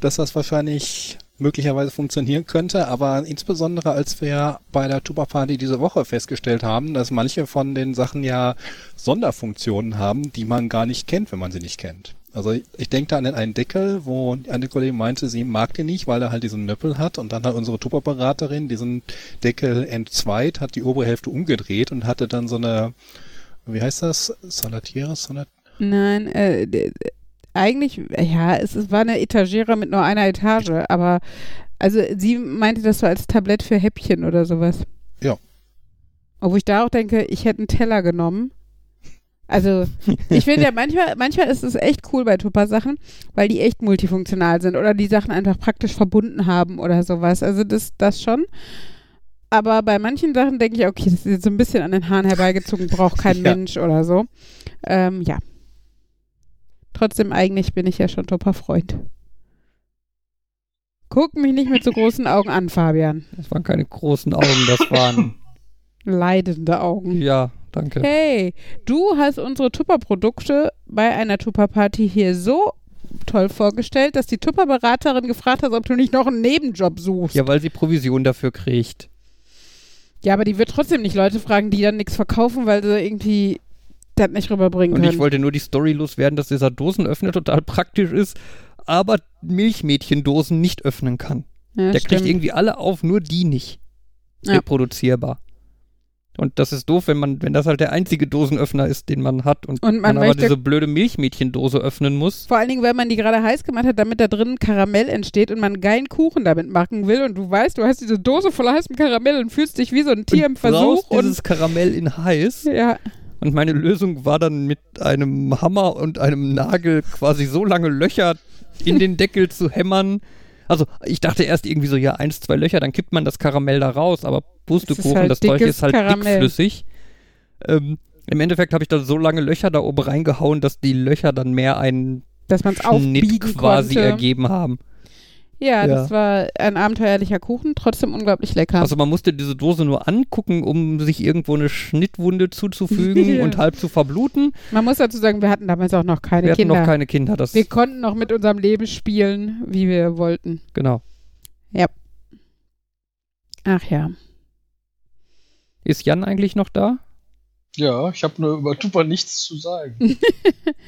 dass das wahrscheinlich möglicherweise funktionieren könnte, aber insbesondere als wir bei der Tuba Party diese Woche festgestellt haben, dass manche von den Sachen ja Sonderfunktionen haben, die man gar nicht kennt, wenn man sie nicht kennt. Also ich, ich denke da an einen Deckel, wo eine Kollegin meinte, sie mag den nicht, weil er halt diesen Nöppel hat und dann hat unsere Tupper-Beraterin diesen Deckel entzweit, hat die obere Hälfte umgedreht und hatte dann so eine wie heißt das? Salatiere? Salat
Nein, äh, eigentlich, ja, es, es war eine Etagere mit nur einer Etage, aber also sie meinte das so als Tablett für Häppchen oder sowas.
Ja.
Obwohl ich da auch denke, ich hätte einen Teller genommen. Also, ich finde ja, manchmal, manchmal ist es echt cool bei Tupper-Sachen, weil die echt multifunktional sind oder die Sachen einfach praktisch verbunden haben oder sowas. Also, das, das schon. Aber bei manchen Sachen denke ich, okay, das ist jetzt so ein bisschen an den Haaren herbeigezogen, braucht kein
Ja.
Mensch oder so. Ähm, ja. Trotzdem, eigentlich bin ich ja schon Tupper-Freund. Guck mich nicht mit so großen Augen an, Fabian.
Das waren keine großen Augen, das waren,
Leidende Augen.
ja, danke.
Hey, du hast unsere Tupper-Produkte bei einer Tupper-Party hier so toll vorgestellt, dass die Tupper-Beraterin gefragt hat, ob du nicht noch einen Nebenjob suchst.
Ja, weil sie Provision dafür kriegt.
Ja, aber die wird trotzdem nicht Leute fragen, die dann nichts verkaufen, weil sie irgendwie das nicht rüberbringen
Und
können.
ich wollte nur die Story loswerden, dass dieser Dosenöffner total praktisch ist, aber Milchmädchendosen nicht öffnen kann.
ja,
Der kriegt
stimmt.
irgendwie alle auf, nur die nicht.
Ja.
Reproduzierbar. Und das ist doof, wenn man, wenn das halt der einzige Dosenöffner ist, den man hat und,
Und man
man aber diese blöde Milchmädchendose öffnen muss.
Vor allen Dingen, weil man die gerade heiß gemacht hat, damit da drin Karamell entsteht und man einen geilen Kuchen damit machen will und du weißt, du hast diese Dose voller heißem Karamell und fühlst dich wie so ein Tier im
und
Versuch
brauchst dieses Karamell in heiß.
und ja,
Und meine Lösung war dann mit einem Hammer und einem Nagel quasi so lange Löcher in den Deckel zu hämmern. Also ich dachte erst irgendwie so, ja, eins, zwei Löcher, dann kippt man das Karamell da raus, aber Pustekuchen,
halt
das Zeug ist halt
Karamell.
dickflüssig. Ähm, Im Endeffekt habe ich da so lange Löcher da oben reingehauen, dass die Löcher dann mehr einen
dass man es
Schnitt quasi
konnte.
ergeben haben.
Ja,
Ja.
das war ein abenteuerlicher Kuchen, trotzdem unglaublich lecker.
Also man musste diese Dose nur angucken, um sich irgendwo eine Schnittwunde zuzufügen
Ja.
und halb zu verbluten.
man muss dazu sagen, wir hatten damals auch noch keine
Wir hatten
Kinder.
noch keine Kinder, das
wir konnten noch mit unserem Leben spielen, wie wir wollten.
genau.
Ach ja.
Ist Jan eigentlich noch da?
Ja, ich habe nur über Tupper nichts zu sagen.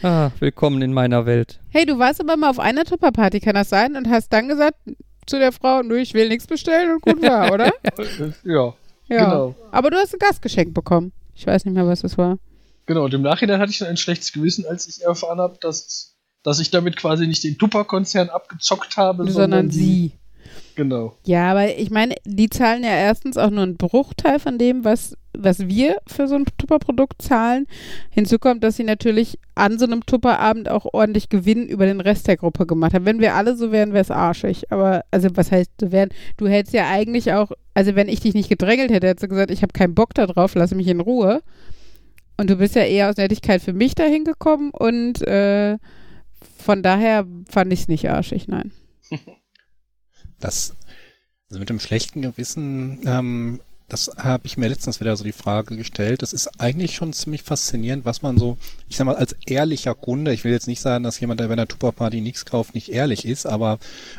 Ah, willkommen in meiner Welt.
Hey, du warst aber mal auf einer Tupperparty, kann das sein? Und hast dann gesagt zu der Frau, nö, ich will nichts bestellen und gut war, oder?
ja,
Ja.
genau.
Aber du hast ein Gastgeschenk bekommen. Ich weiß nicht mehr, was das war.
Genau, und im Nachhinein hatte ich dann ein schlechtes Gewissen, als ich erfahren habe, dass, dass ich damit quasi nicht den Tupper-Konzern abgezockt habe,
Sondern
die,
sie.
Genau.
Ja, aber ich meine, die zahlen ja erstens auch nur einen Bruchteil von dem, was, was wir für so ein Tupper-Produkt zahlen. Hinzu kommt, dass sie natürlich an so einem Tupperabend auch ordentlich Gewinn über den Rest der Gruppe gemacht haben. Wenn wir alle so wären, wäre es arschig. Aber, also, was heißt so wären? Du hättest ja eigentlich auch, also, wenn ich dich nicht gedrängelt hätte, hättest du gesagt, ich habe keinen Bock da drauf, lass mich in Ruhe. Und du bist ja eher aus Nettigkeit für mich dahin gekommen und äh, von daher fand ich es nicht arschig, nein.
Das, also mit dem schlechten Gewissen, ähm, das habe ich mir letztens wieder so die Frage gestellt. Das ist eigentlich schon ziemlich faszinierend, was man so, ich sag mal, als ehrlicher Kunde, ich will jetzt nicht sagen, dass jemand, der bei einer Tupperparty nichts kauft, nicht ehrlich ist, aber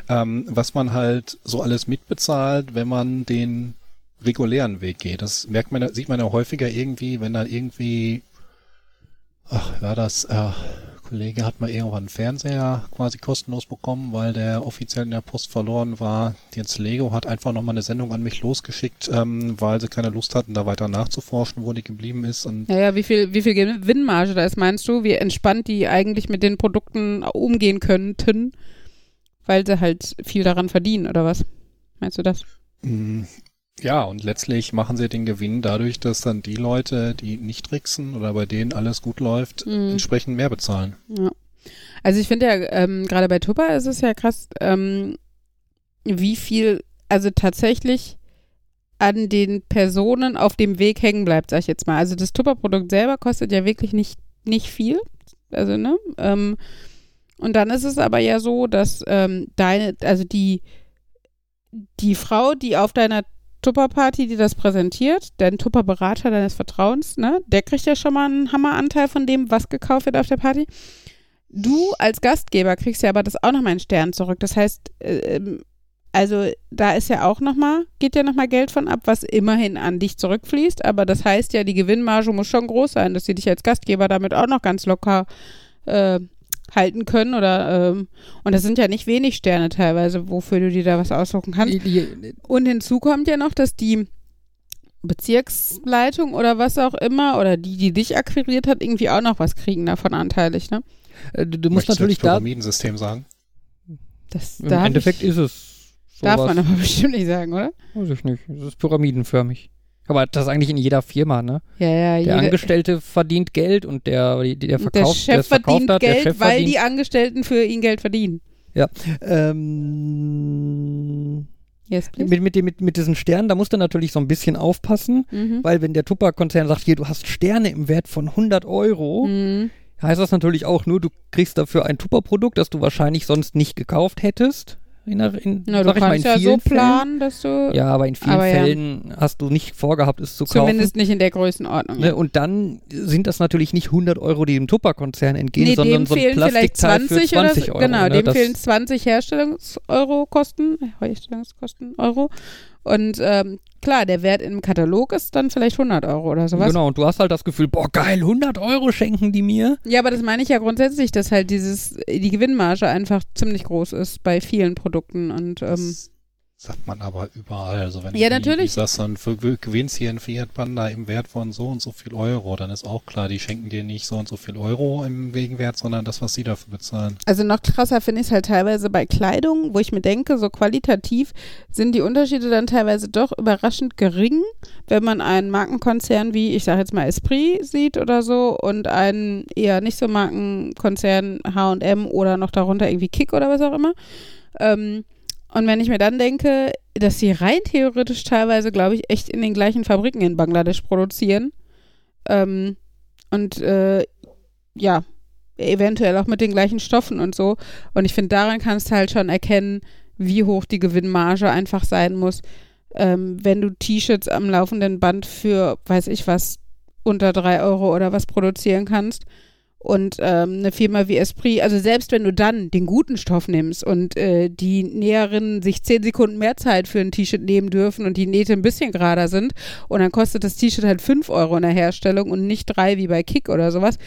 ähm, was man halt so alles mitbezahlt, wenn man den regulären Weg geht. Das merkt man, sieht man ja häufiger irgendwie, wenn da irgendwie, ach, war das, äh, Kollege hat mal irgendwann einen Fernseher quasi kostenlos bekommen, weil der offiziell in der Post verloren war. Jetzt Lego hat einfach nochmal eine Sendung an mich losgeschickt, ähm, weil sie keine Lust hatten, da weiter nachzuforschen, wo die geblieben ist. Und
Ja, ja, wie viel, wie viel Gewinnmarge da ist, meinst du? Wie entspannt die eigentlich mit den Produkten umgehen könnten, weil sie halt viel daran verdienen, oder was? Meinst du das?
Ja, und letztlich machen sie den Gewinn dadurch, dass dann die Leute, die nicht tricksen oder bei denen alles gut läuft,
Mhm.
entsprechend mehr bezahlen.
Ja. Also ich finde ja, ähm, gerade bei Tupper ist es ja krass, ähm, wie viel, also tatsächlich an den Personen auf dem Weg hängen bleibt, sag ich jetzt mal. Also das Tupper-Produkt selber kostet ja wirklich nicht, nicht viel. Also, ne? Ähm, und dann ist es aber ja so, dass ähm, deine, also die, die Frau, die auf deiner Tupper-Party, die das präsentiert, dein Tupper-Berater deines Vertrauens, ne, der kriegt ja schon mal einen Hammeranteil von dem, was gekauft wird auf der Party. Du als Gastgeber kriegst ja aber das auch nochmal in Stern zurück. Das heißt, ähm, also da ist ja auch nochmal, geht ja nochmal Geld von ab, was immerhin an dich zurückfließt. Aber das heißt ja, die Gewinnmarge muss schon groß sein, dass sie dich als Gastgeber damit auch noch ganz locker äh, halten können. Oder ähm, und das sind ja nicht wenig Sterne teilweise, wofür du dir da was aussuchen kannst. Und hinzu kommt ja noch, dass die Bezirksleitung oder was auch immer oder die, die dich akquiriert hat, irgendwie auch noch was kriegen davon anteilig, ne?
Äh, Du, du musst natürlich
jetzt
da,
Pyramidensystem sagen.
Das
im
darf
Endeffekt
ich,
ist es
darf
sowas.
man aber bestimmt nicht sagen, oder?
Weiß ich nicht. Es ist pyramidenförmig. Aber das ist eigentlich in jeder Firma, ne?
Ja, ja,
Der
jede,
Angestellte verdient Geld und der, der
der
verkauft,
Chef
es verkauft
verdient
hat, der
Geld,
Chef
weil
verdient.
die Angestellten für ihn Geld verdienen.
Ähm,
Yes,
mit, mit, dem- mit, mit diesen Sternen, da musst du natürlich so ein bisschen aufpassen,
Mhm.
weil wenn der Tupper-Konzern sagt, hier, du hast Sterne im Wert von 100 Euro,
Mhm.
heißt das natürlich auch nur, du kriegst dafür ein Tupper-Produkt, das du wahrscheinlich sonst nicht gekauft hättest. In, in,
Na, du
ich mal, in
kannst ja so planen, dass du
Fällen. Ja, aber in vielen
Aber ja.
Fällen hast du nicht vorgehabt, es zu
zumindest nicht in der Größenordnung.
kaufen. Ne? Und dann sind das natürlich nicht 100 Euro, die dem Tupper-Konzern entgehen,
nee,
sondern so ein Plastikteil
20
für 20
oder so.
Euro.
Genau,
ne?
dem
das,
fehlen 20 Herstellungs-Euro Kosten, Herstellungskosten Euro. Und ähm, klar, der Wert im Katalog ist dann vielleicht 100 Euro oder sowas.
Genau, und du hast halt das Gefühl, boah, geil, 100 Euro schenken die mir.
Ja, aber das meine ich ja grundsätzlich, dass halt dieses, die Gewinnmarge einfach ziemlich groß ist bei vielen Produkten und ähm,
Das sagt man aber überall. Also wenn
Ja,
du
natürlich.
Sagst, dann für, gewinnst hier ein Fiat Panda im Wert von so und so viel Euro, dann ist auch klar, die schenken dir nicht so und so viel Euro im Gegenwert, sondern das, was sie dafür bezahlen.
Also noch krasser finde ich es halt teilweise bei Kleidung, wo ich mir denke, so qualitativ sind die Unterschiede dann teilweise doch überraschend gering, wenn man einen Markenkonzern wie, ich sage jetzt mal Esprit sieht oder so und einen eher nicht so Markenkonzern H&M oder noch darunter irgendwie Kick oder was auch immer. Ähm, und wenn ich mir dann denke, dass sie rein theoretisch teilweise, glaube ich, echt in den gleichen Fabriken in Bangladesch produzieren ähm, und äh, ja, eventuell auch mit den gleichen Stoffen und so. Und ich finde, daran kannst du halt schon erkennen, wie hoch die Gewinnmarge einfach sein muss, ähm, wenn du T-Shirts am laufenden Band für, weiß ich was, unter drei Euro oder was produzieren kannst. Und ähm, eine Firma wie Esprit, also selbst wenn du dann den guten Stoff nimmst und äh, die Näherinnen sich zehn Sekunden mehr Zeit für ein T-Shirt nehmen dürfen und die Nähte ein bisschen gerader sind und dann kostet das T-Shirt halt fünf Euro in der Herstellung und nicht drei wie bei Kick oder sowas.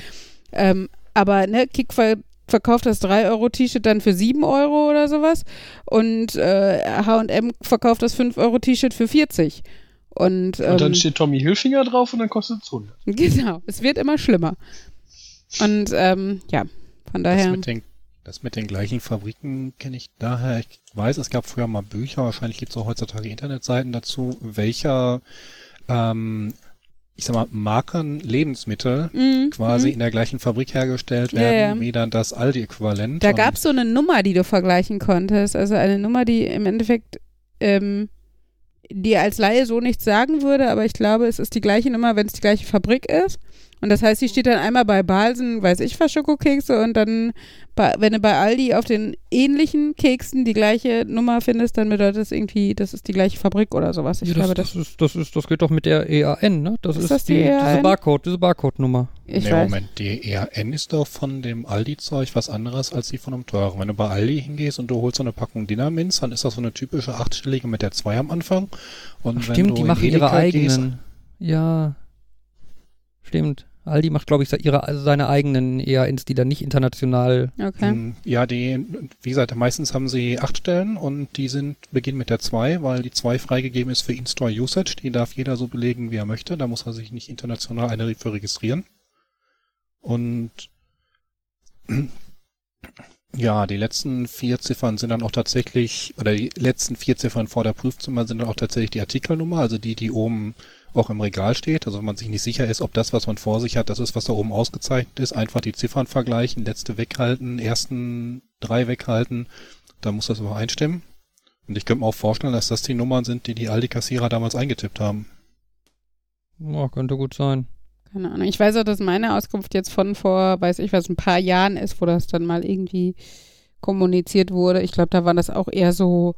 Ähm, aber ne, Kick ver verkauft das 3-Euro-T-Shirt dann für 7 Euro oder sowas und äh, H&M verkauft das 5-Euro-T-Shirt für 40. Und, ähm,
Und dann steht Tommy Hilfinger drauf und dann kostet es 100.
genau, es wird immer schlimmer. Und ähm, ja, von
Das
daher.
mit den Das mit den gleichen Fabriken kenne ich daher. Ich weiß, es gab früher mal Bücher, wahrscheinlich gibt es auch heutzutage Internetseiten dazu, welcher, ähm, ich sag mal, Marken Lebensmittel
Mhm,
quasi
mhm.
in der gleichen Fabrik hergestellt
Ja,
werden,
ja.
wie dann das Aldi-Äquivalent.
Da gab es so eine Nummer, die du vergleichen konntest. Also eine Nummer, die im Endeffekt ähm, dir als Laie so nichts sagen würde, aber ich glaube, es ist die gleiche Nummer, wenn es die gleiche Fabrik ist. Und das heißt, die steht dann einmal bei Balsen, weiß ich was, Schokokekse und dann, bei, wenn du bei Aldi auf den ähnlichen Keksen die gleiche Nummer findest, dann bedeutet das irgendwie, das ist die gleiche Fabrik oder sowas. Ich
Ja,
glaube,
das,
das,
ist, das, ist, das geht doch mit der EAN, ne? Das
Ist
ist,
das die
die, diese
EAN?
Barcode, diese Barcode-Nummer.
ich
nee,
weiß.
Moment, die ERN ist doch von dem Aldi-Zeug was anderes als die von einem teuren. Wenn du bei Aldi hingehst und du holst so eine Packung Dinnerminz, dann ist das so eine typische achtstellige mit der 2 am Anfang. Und
Ach,
wenn
stimmt,
du
die machen ihre
Edeka gehst-
eigenen. Ja. Stimmt. Aldi macht, glaube ich, ihre, also seine eigenen EANs, die dann nicht international.
Okay.
Mm, Ja, die, wie gesagt, meistens haben sie acht Stellen und die sind, beginnen mit der 2, weil die 2 freigegeben ist für In-Store Usage. Die darf jeder so belegen, wie er möchte. Da muss er sich nicht international eine für registrieren. Und ja, die letzten vier Ziffern sind dann auch tatsächlich, oder die letzten vier Ziffern vor der Prüfzimmer sind dann auch tatsächlich die Artikelnummer, also die, die oben auch im Regal steht. Also wenn man sich nicht sicher ist, ob das, was man vor sich hat, das ist, was da oben ausgezeichnet ist, einfach die Ziffern vergleichen, letzte weghalten, ersten drei weghalten, dann muss das übereinstimmen. Und ich könnte mir auch vorstellen, dass das die Nummern sind, die die Aldi-Kassierer damals eingetippt haben.
Ja, könnte gut sein.
Keine Ahnung. Ich weiß auch, dass meine Auskunft jetzt von vor, weiß ich was, ein paar Jahren ist, wo das dann mal irgendwie kommuniziert wurde. Ich glaube, da waren das auch eher so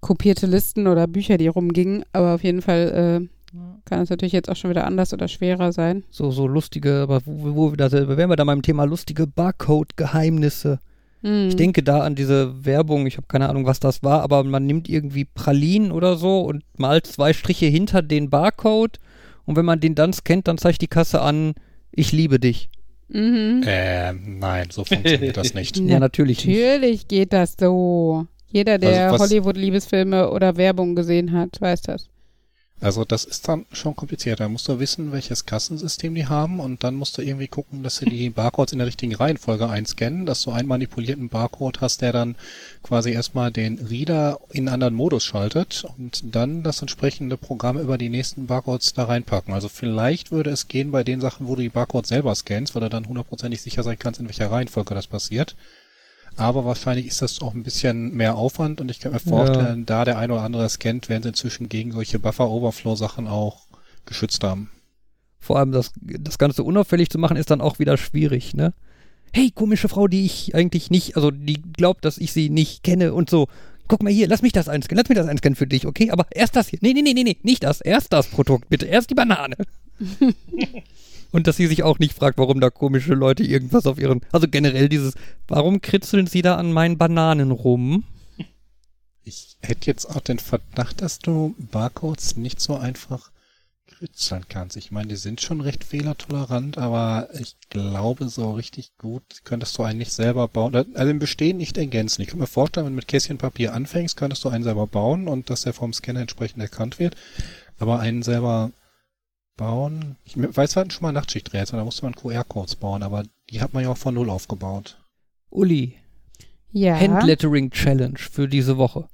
kopierte Listen oder Bücher, die rumgingen. Aber auf jeden Fall äh, kann es natürlich jetzt auch schon wieder anders oder schwerer sein.
So, so lustige, aber wo, wo da wären wir da beim Thema lustige Barcode-Geheimnisse.
Hm.
Ich denke da an diese Werbung, ich habe keine Ahnung, was das war, aber man nimmt irgendwie Pralinen oder so und malt zwei Striche hinter den Barcode und wenn man den dann scannt, dann zeigt die Kasse an, ich liebe dich.
Mhm.
Ähm, nein, so funktioniert das nicht.
Ja, natürlich nicht.
Natürlich geht das so. Jeder, der
Also
Hollywood-Liebesfilme oder Werbung gesehen hat, weiß das.
Also das ist dann schon kompliziert. Da musst du wissen, welches Kassensystem die haben und dann musst du irgendwie gucken, dass sie die Barcodes in der richtigen Reihenfolge einscannen, dass du einen manipulierten Barcode hast, der dann quasi erstmal den Reader in einen anderen Modus schaltet und dann das entsprechende Programm über die nächsten Barcodes da reinpacken. Also vielleicht würde es gehen bei den Sachen, wo du die Barcodes selber scannst, weil du dann hundertprozentig sicher sein kannst, in welcher Reihenfolge das passiert. Aber wahrscheinlich ist das auch ein bisschen mehr Aufwand und ich kann mir vorstellen, da der eine oder andere scannt, werden sie inzwischen gegen solche Buffer-Overflow-Sachen auch geschützt haben.
Vor allem das, das Ganze unauffällig zu machen, ist dann auch wieder schwierig, ne? Hey, komische Frau, die ich eigentlich nicht, also die glaubt, dass ich sie nicht kenne und so. Guck mal hier, lass mich das einscannen, lass mich das einscannen für dich, okay? Aber erst das hier. Nee, nee, nee, nee, nee, nicht das. Erst das Produkt, bitte. Erst die Banane. und dass sie sich auch nicht fragt, warum da komische Leute irgendwas auf ihren. Also generell dieses, warum kritzeln sie da an meinen Bananen rum?
Ich hätte jetzt auch den Verdacht, dass du Barcodes nicht so einfach kritzeln kannst. Ich meine, die sind schon recht fehlertolerant, aber ich glaube, so richtig gut könntest du einen nicht selber bauen. Also im Bestehen nicht ergänzen. Ich kann mir vorstellen, wenn du mit Kästchen Papier anfängst, könntest du einen selber bauen und dass der vom Scanner entsprechend erkannt wird. Aber einen selber bauen, ich weiß, wir hatten schon mal Nachtschichträtsel, da musste man QR-Codes bauen, aber die hat man ja auch von Null aufgebaut.
Uli,
Ja.
Handlettering Challenge für diese Woche.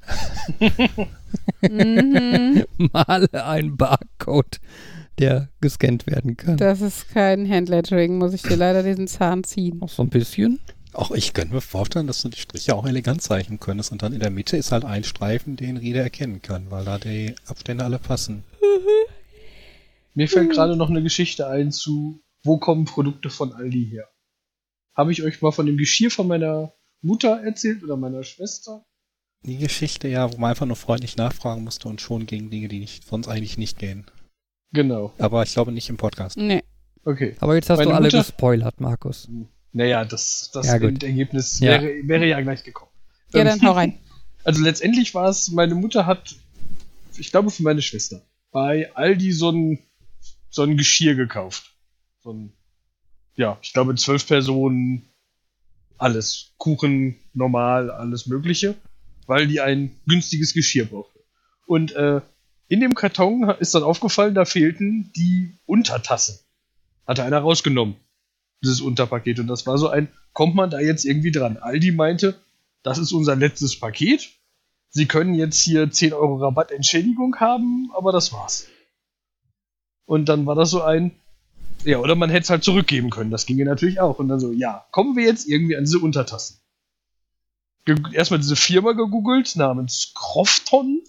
Mhm.
Male ein Barcode, der gescannt werden kann.
Das ist kein Handlettering, muss ich dir leider diesen Zahn ziehen.
Noch so ein bisschen.
Auch ich könnte mir vorstellen, dass du die Striche auch elegant zeichnen könntest und dann in der Mitte ist halt ein Streifen, den Reader erkennen kann, weil da die Abstände alle passen.
Mir fällt gerade noch eine Geschichte ein zu, wo kommen Produkte von Aldi her? Habe ich euch mal von dem Geschirr von meiner Mutter erzählt oder meiner Schwester?
Die Geschichte, ja, wo man einfach nur freundlich nachfragen musste und schon gegen Dinge, die nicht, sonst eigentlich nicht gehen.
Genau.
Aber ich glaube nicht im Podcast.
Nee.
Okay.
Aber jetzt hast
Meine
du alle
Mutter-
gespoilert, Markus.
Naja, das, das
Ja, gut.
Endergebnis
Ja.
Wäre, wäre ja gleich gekommen.
Ja,
Ähm,
dann hau rein.
Also letztendlich war es, meine Mutter hat, ich glaube für meine Schwester, bei Aldi so ein, so ein Geschirr gekauft. So ein, ja, ich glaube zwölf Personen, alles. Kuchen, normal, alles Mögliche, weil die ein günstiges Geschirr brauchte. Und äh, in dem Karton ist dann aufgefallen, da fehlten die Untertassen. Hatte einer rausgenommen, dieses Unterpaket. Und das war so ein kommt man da jetzt irgendwie dran? Aldi meinte, das ist unser letztes Paket. Sie können jetzt hier 10 Euro Rabattentschädigung haben, aber das war's. Und dann war das so ein, ja, oder man hätte es halt zurückgeben können. Das ginge natürlich auch. Und dann so, ja, kommen wir jetzt irgendwie an diese Untertassen. Ge Erstmal diese Firma gegoogelt namens Crofton.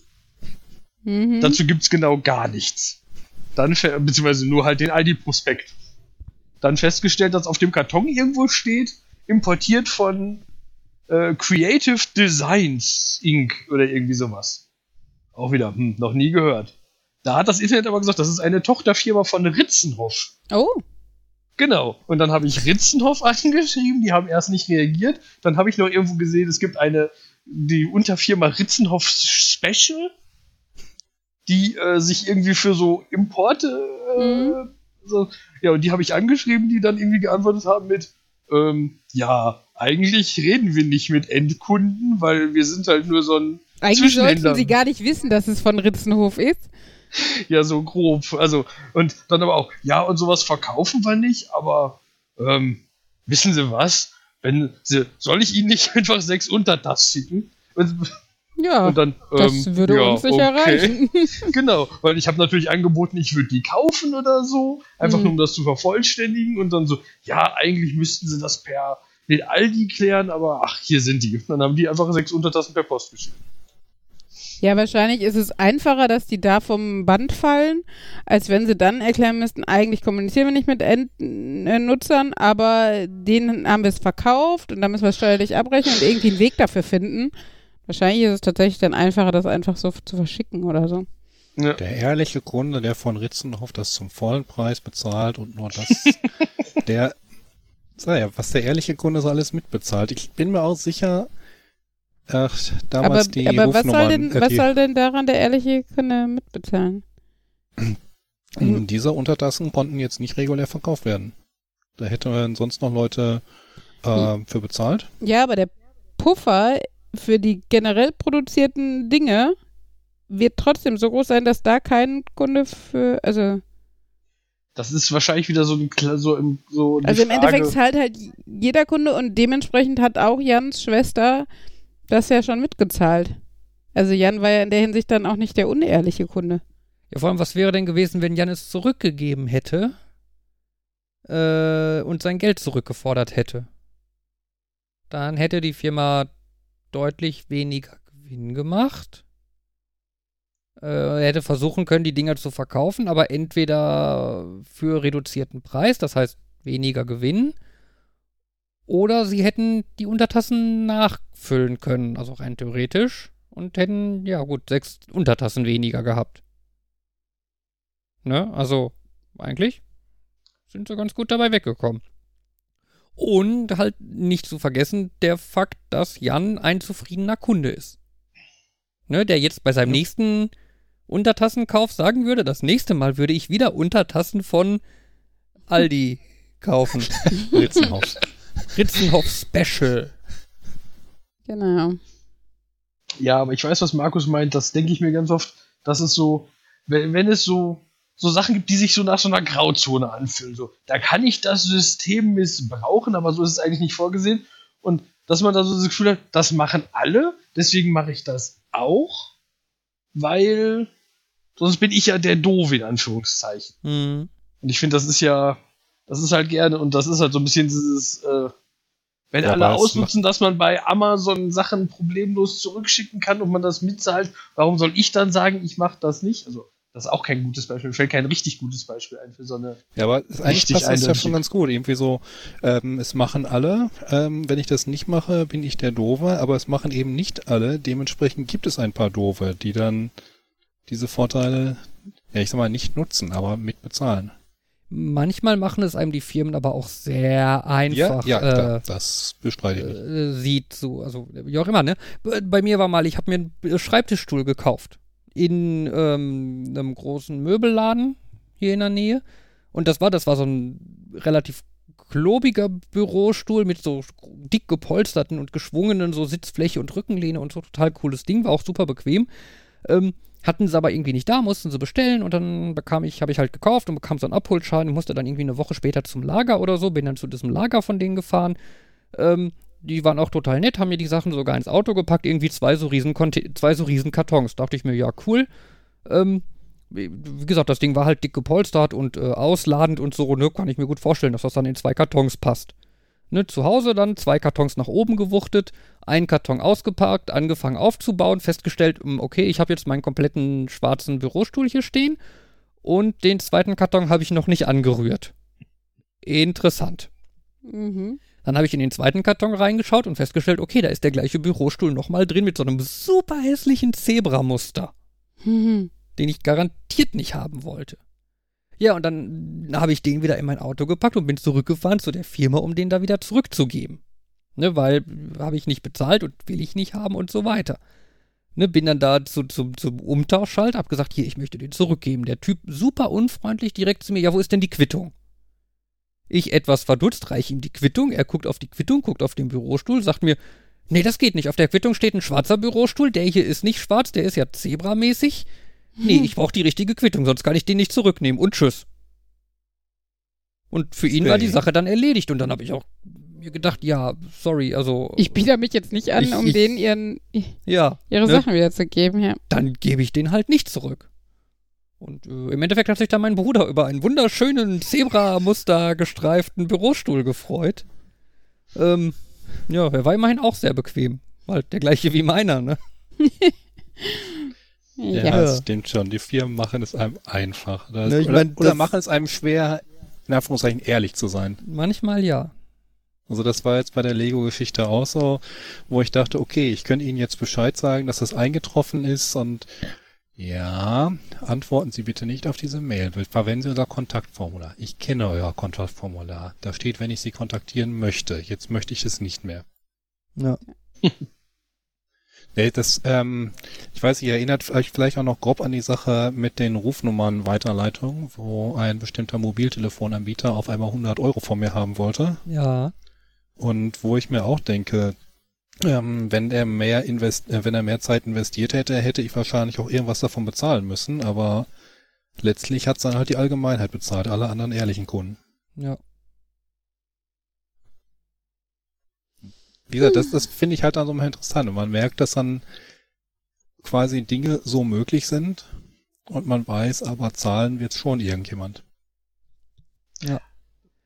Mhm.
Dazu gibt's genau gar nichts. Dann, beziehungsweise nur halt den Aldi-Prospekt. Dann festgestellt, dass auf dem Karton irgendwo steht, importiert von äh, Creative Designs Inc. oder irgendwie sowas. Auch wieder, hm, noch nie gehört. Da hat das Internet aber gesagt, das ist eine Tochterfirma von Ritzenhoff.
Oh,
Genau. Und dann habe ich Ritzenhoff angeschrieben, die haben erst nicht reagiert. Dann habe ich noch irgendwo gesehen, es gibt eine, die Unterfirma Ritzenhoff Special, die äh, sich irgendwie für so Importe, äh, so, ja, und die habe ich angeschrieben, die dann irgendwie geantwortet haben mit, ähm, ja, eigentlich reden wir nicht mit Endkunden, weil wir sind halt nur so ein
eigentlich sollten sie gar nicht wissen, dass es von Ritzenhof ist.
Ja, so grob. Also, und dann aber auch, ja, und sowas verkaufen wir nicht, aber ähm, wissen Sie was? Wenn Sie, soll ich Ihnen nicht einfach sechs Untertass schicken? Und,
Ja,
und dann,
das
ähm,
würde
ja,
uns sicher
okay.
reichen.
Genau, weil ich habe natürlich angeboten, ich würde die kaufen oder so, einfach
Mhm.
nur um das zu vervollständigen und dann so, ja, eigentlich müssten sie das per den Aldi klären, aber ach, hier sind die. Dann haben die einfach sechs Untertassen per Post geschickt.
Ja, wahrscheinlich ist es einfacher, dass die da vom Band fallen, als wenn sie dann erklären müssten, eigentlich kommunizieren wir nicht mit End äh, Nutzern, aber denen haben wir es verkauft und dann müssen wir es steuerlich abrechnen und irgendwie einen Weg dafür finden. Wahrscheinlich ist es tatsächlich dann einfacher, das einfach so zu verschicken oder so.
Ja.
Der ehrliche Kunde, der von Ritzenhoff das zum vollen Preis bezahlt und nur das, der, naja, was der ehrliche Kunde so alles mitbezahlt. Ich bin mir auch sicher, ach, damals
aber
die
aber was, soll denn,
äh,
was soll denn daran der ehrliche Kunde mitbezahlen?
diese Untertassen konnten jetzt nicht regulär verkauft werden. Da hätte man sonst noch Leute äh, für bezahlt.
Ja, aber der Puffer für die generell produzierten Dinge wird trotzdem so groß sein, dass da kein Kunde für, also
Das ist wahrscheinlich wieder so ein so im so
Also im
Frage,
Endeffekt zahlt halt jeder Kunde und dementsprechend hat auch Jans Schwester das ja schon mitgezahlt. Also Jan war ja in der Hinsicht dann auch nicht der unehrliche Kunde.
Ja, vor allem, was wäre denn gewesen, wenn Jan es zurückgegeben hätte äh, und sein Geld zurückgefordert hätte? Dann hätte die Firma deutlich weniger Gewinn gemacht. Äh, er hätte versuchen können, die Dinger zu verkaufen, aber entweder für reduzierten Preis, das heißt weniger Gewinn, oder sie hätten die Untertassen nachfüllen können, also rein theoretisch, und hätten, ja gut, sechs Untertassen weniger gehabt. Ne? Also, eigentlich sind sie ganz gut dabei weggekommen. Und halt nicht zu vergessen, der Fakt, dass Jan ein zufriedener Kunde ist. Ne, der jetzt bei seinem nächsten Untertassenkauf sagen würde, das nächste Mal würde ich wieder Untertassen von Aldi kaufen.
Ritzenhoff.
Ritzenhoff Special.
Genau.
Ja, aber ich weiß, was Markus meint. Das denke ich mir ganz oft. Das ist so, wenn, wenn es so so Sachen gibt, die sich so nach so einer Grauzone anfühlen. So, da kann ich das System missbrauchen, aber so ist es eigentlich nicht vorgesehen. Und dass man da so das Gefühl hat, das machen alle, deswegen mache ich das auch, weil sonst bin ich ja der Doof in Anführungszeichen.
Hm.
Und ich finde, das ist ja, das ist halt gerne, und das ist halt so ein bisschen dieses, äh, wenn
Ja,
alle ausnutzen, dass man bei Amazon Sachen problemlos zurückschicken kann und man das mitzahlt, warum soll ich dann sagen, ich mache das nicht? Also, das ist auch kein gutes Beispiel. Mir fällt kein richtig gutes Beispiel ein für so eine.
Ja, aber es- eigentlich passt das ja schon ganz gut. Irgendwie so, ähm, es machen alle. Ähm, wenn ich das nicht mache, bin ich der Doofe, aber es machen eben nicht alle. Dementsprechend gibt es ein paar Doofe, die dann diese Vorteile, ja, ich sag mal, nicht nutzen, aber mitbezahlen.
Manchmal machen es einem die Firmen aber auch sehr einfach.
ja,
äh,
da, das bestreite ich nicht.
äh, sieht so, also wie auch immer, ne? Bei- Bei mir war mal, ich habe mir einen Schreibtischstuhl gekauft in ähm, einem großen Möbelladen hier in der Nähe und das war, das war so ein relativ klobiger Bürostuhl mit so dick gepolsterten und geschwungenen so Sitzfläche und Rückenlehne und so total cooles Ding, war auch super bequem. Ähm, hatten sie aber irgendwie nicht da, mussten sie bestellen und dann bekam ich, habe ich halt gekauft und bekam so einen Abholschaden, musste dann irgendwie eine Woche später zum Lager oder so, bin dann zu diesem Lager von denen gefahren, Ähm, die waren auch total nett, haben mir die Sachen sogar ins Auto gepackt, irgendwie zwei so riesen, zwei so riesen Kartons. Dachte ich mir, ja, cool. Ähm, wie wie gesagt, das Ding war halt dick gepolstert und äh, ausladend und so, ne, kann ich mir gut vorstellen, dass das dann in zwei Kartons passt. Ne, zu Hause dann zwei Kartons nach oben gewuchtet, einen Karton ausgeparkt, angefangen aufzubauen, festgestellt, hm, okay, ich habe jetzt meinen kompletten schwarzen Bürostuhl hier stehen und den zweiten Karton habe ich noch nicht angerührt. Interessant.
Mhm.
Dann habe ich in den zweiten Karton reingeschaut und festgestellt, okay, da ist der gleiche Bürostuhl nochmal drin mit so einem super hässlichen Zebra-Muster,
Mhm.
den ich garantiert nicht haben wollte. Ja, und dann habe ich den wieder in mein Auto gepackt und bin zurückgefahren zu der Firma, um den da wieder zurückzugeben. Ne, weil habe ich nicht bezahlt und will ich nicht haben und so weiter. Ne, bin dann da zu, zu, zum Umtauschschalt, hab gesagt, hier, ich möchte den zurückgeben. Der Typ super unfreundlich direkt zu mir, ja, wo ist denn die Quittung? Ich etwas verdutzt, reiche ihm die Quittung, er guckt auf die Quittung, guckt auf den Bürostuhl, sagt mir, nee, das geht nicht, auf der Quittung steht ein schwarzer Bürostuhl, der hier ist nicht schwarz, der ist ja zebramäßig. Nee, ich brauche die richtige Quittung, sonst kann ich den nicht zurücknehmen und tschüss. Und für ihn war die. Sache dann erledigt und dann habe ich auch mir gedacht, ja, sorry, also
Ich biete mich jetzt nicht an,
Ich-
um
ich-
denen ihren,
ja,
ihre
ne?
Sachen wiederzugeben, ja.
dann gebe ich den halt nicht zurück. Und äh, im Endeffekt hat sich dann mein Bruder über einen wunderschönen Zebra-Muster gestreiften Bürostuhl gefreut. Ähm, ja, er war immerhin auch sehr bequem. Halt der gleiche wie meiner, ne?
Ja,
Ja.
das stimmt schon. Die Firmen machen es einem einfach. Das,
Ne, ich
oder,
mein,
oder
das-
machen es einem schwer, in Anführungszeichen ehrlich zu sein.
Manchmal ja.
Also das war jetzt bei der Lego-Geschichte auch so, wo ich dachte, okay, ich könnte Ihnen jetzt Bescheid sagen, dass das eingetroffen ist und ja, antworten Sie bitte nicht auf diese Mail. Verwenden Sie unser Kontaktformular. Ich kenne euer Kontaktformular. Da steht, wenn ich Sie kontaktieren möchte. Jetzt möchte ich es nicht mehr.
Ja.
Nee, das, ähm, ich weiß, ihr erinnert euch vielleicht auch noch grob an die Sache mit den Rufnummern Weiterleitung, wo ein bestimmter Mobiltelefonanbieter auf einmal 100 Euro von mir haben wollte.
Ja.
Und wo ich mir auch denke, ähm, wenn er mehr invest äh, wenn er mehr Zeit investiert hätte, hätte ich wahrscheinlich auch irgendwas davon bezahlen müssen, aber letztlich hat's dann halt die Allgemeinheit bezahlt, alle anderen ehrlichen Kunden.
Ja.
Wie gesagt, das, das finde ich halt dann so mal interessant. Und man merkt, dass dann quasi Dinge so möglich sind und man weiß, aber zahlen wird schon irgendjemand.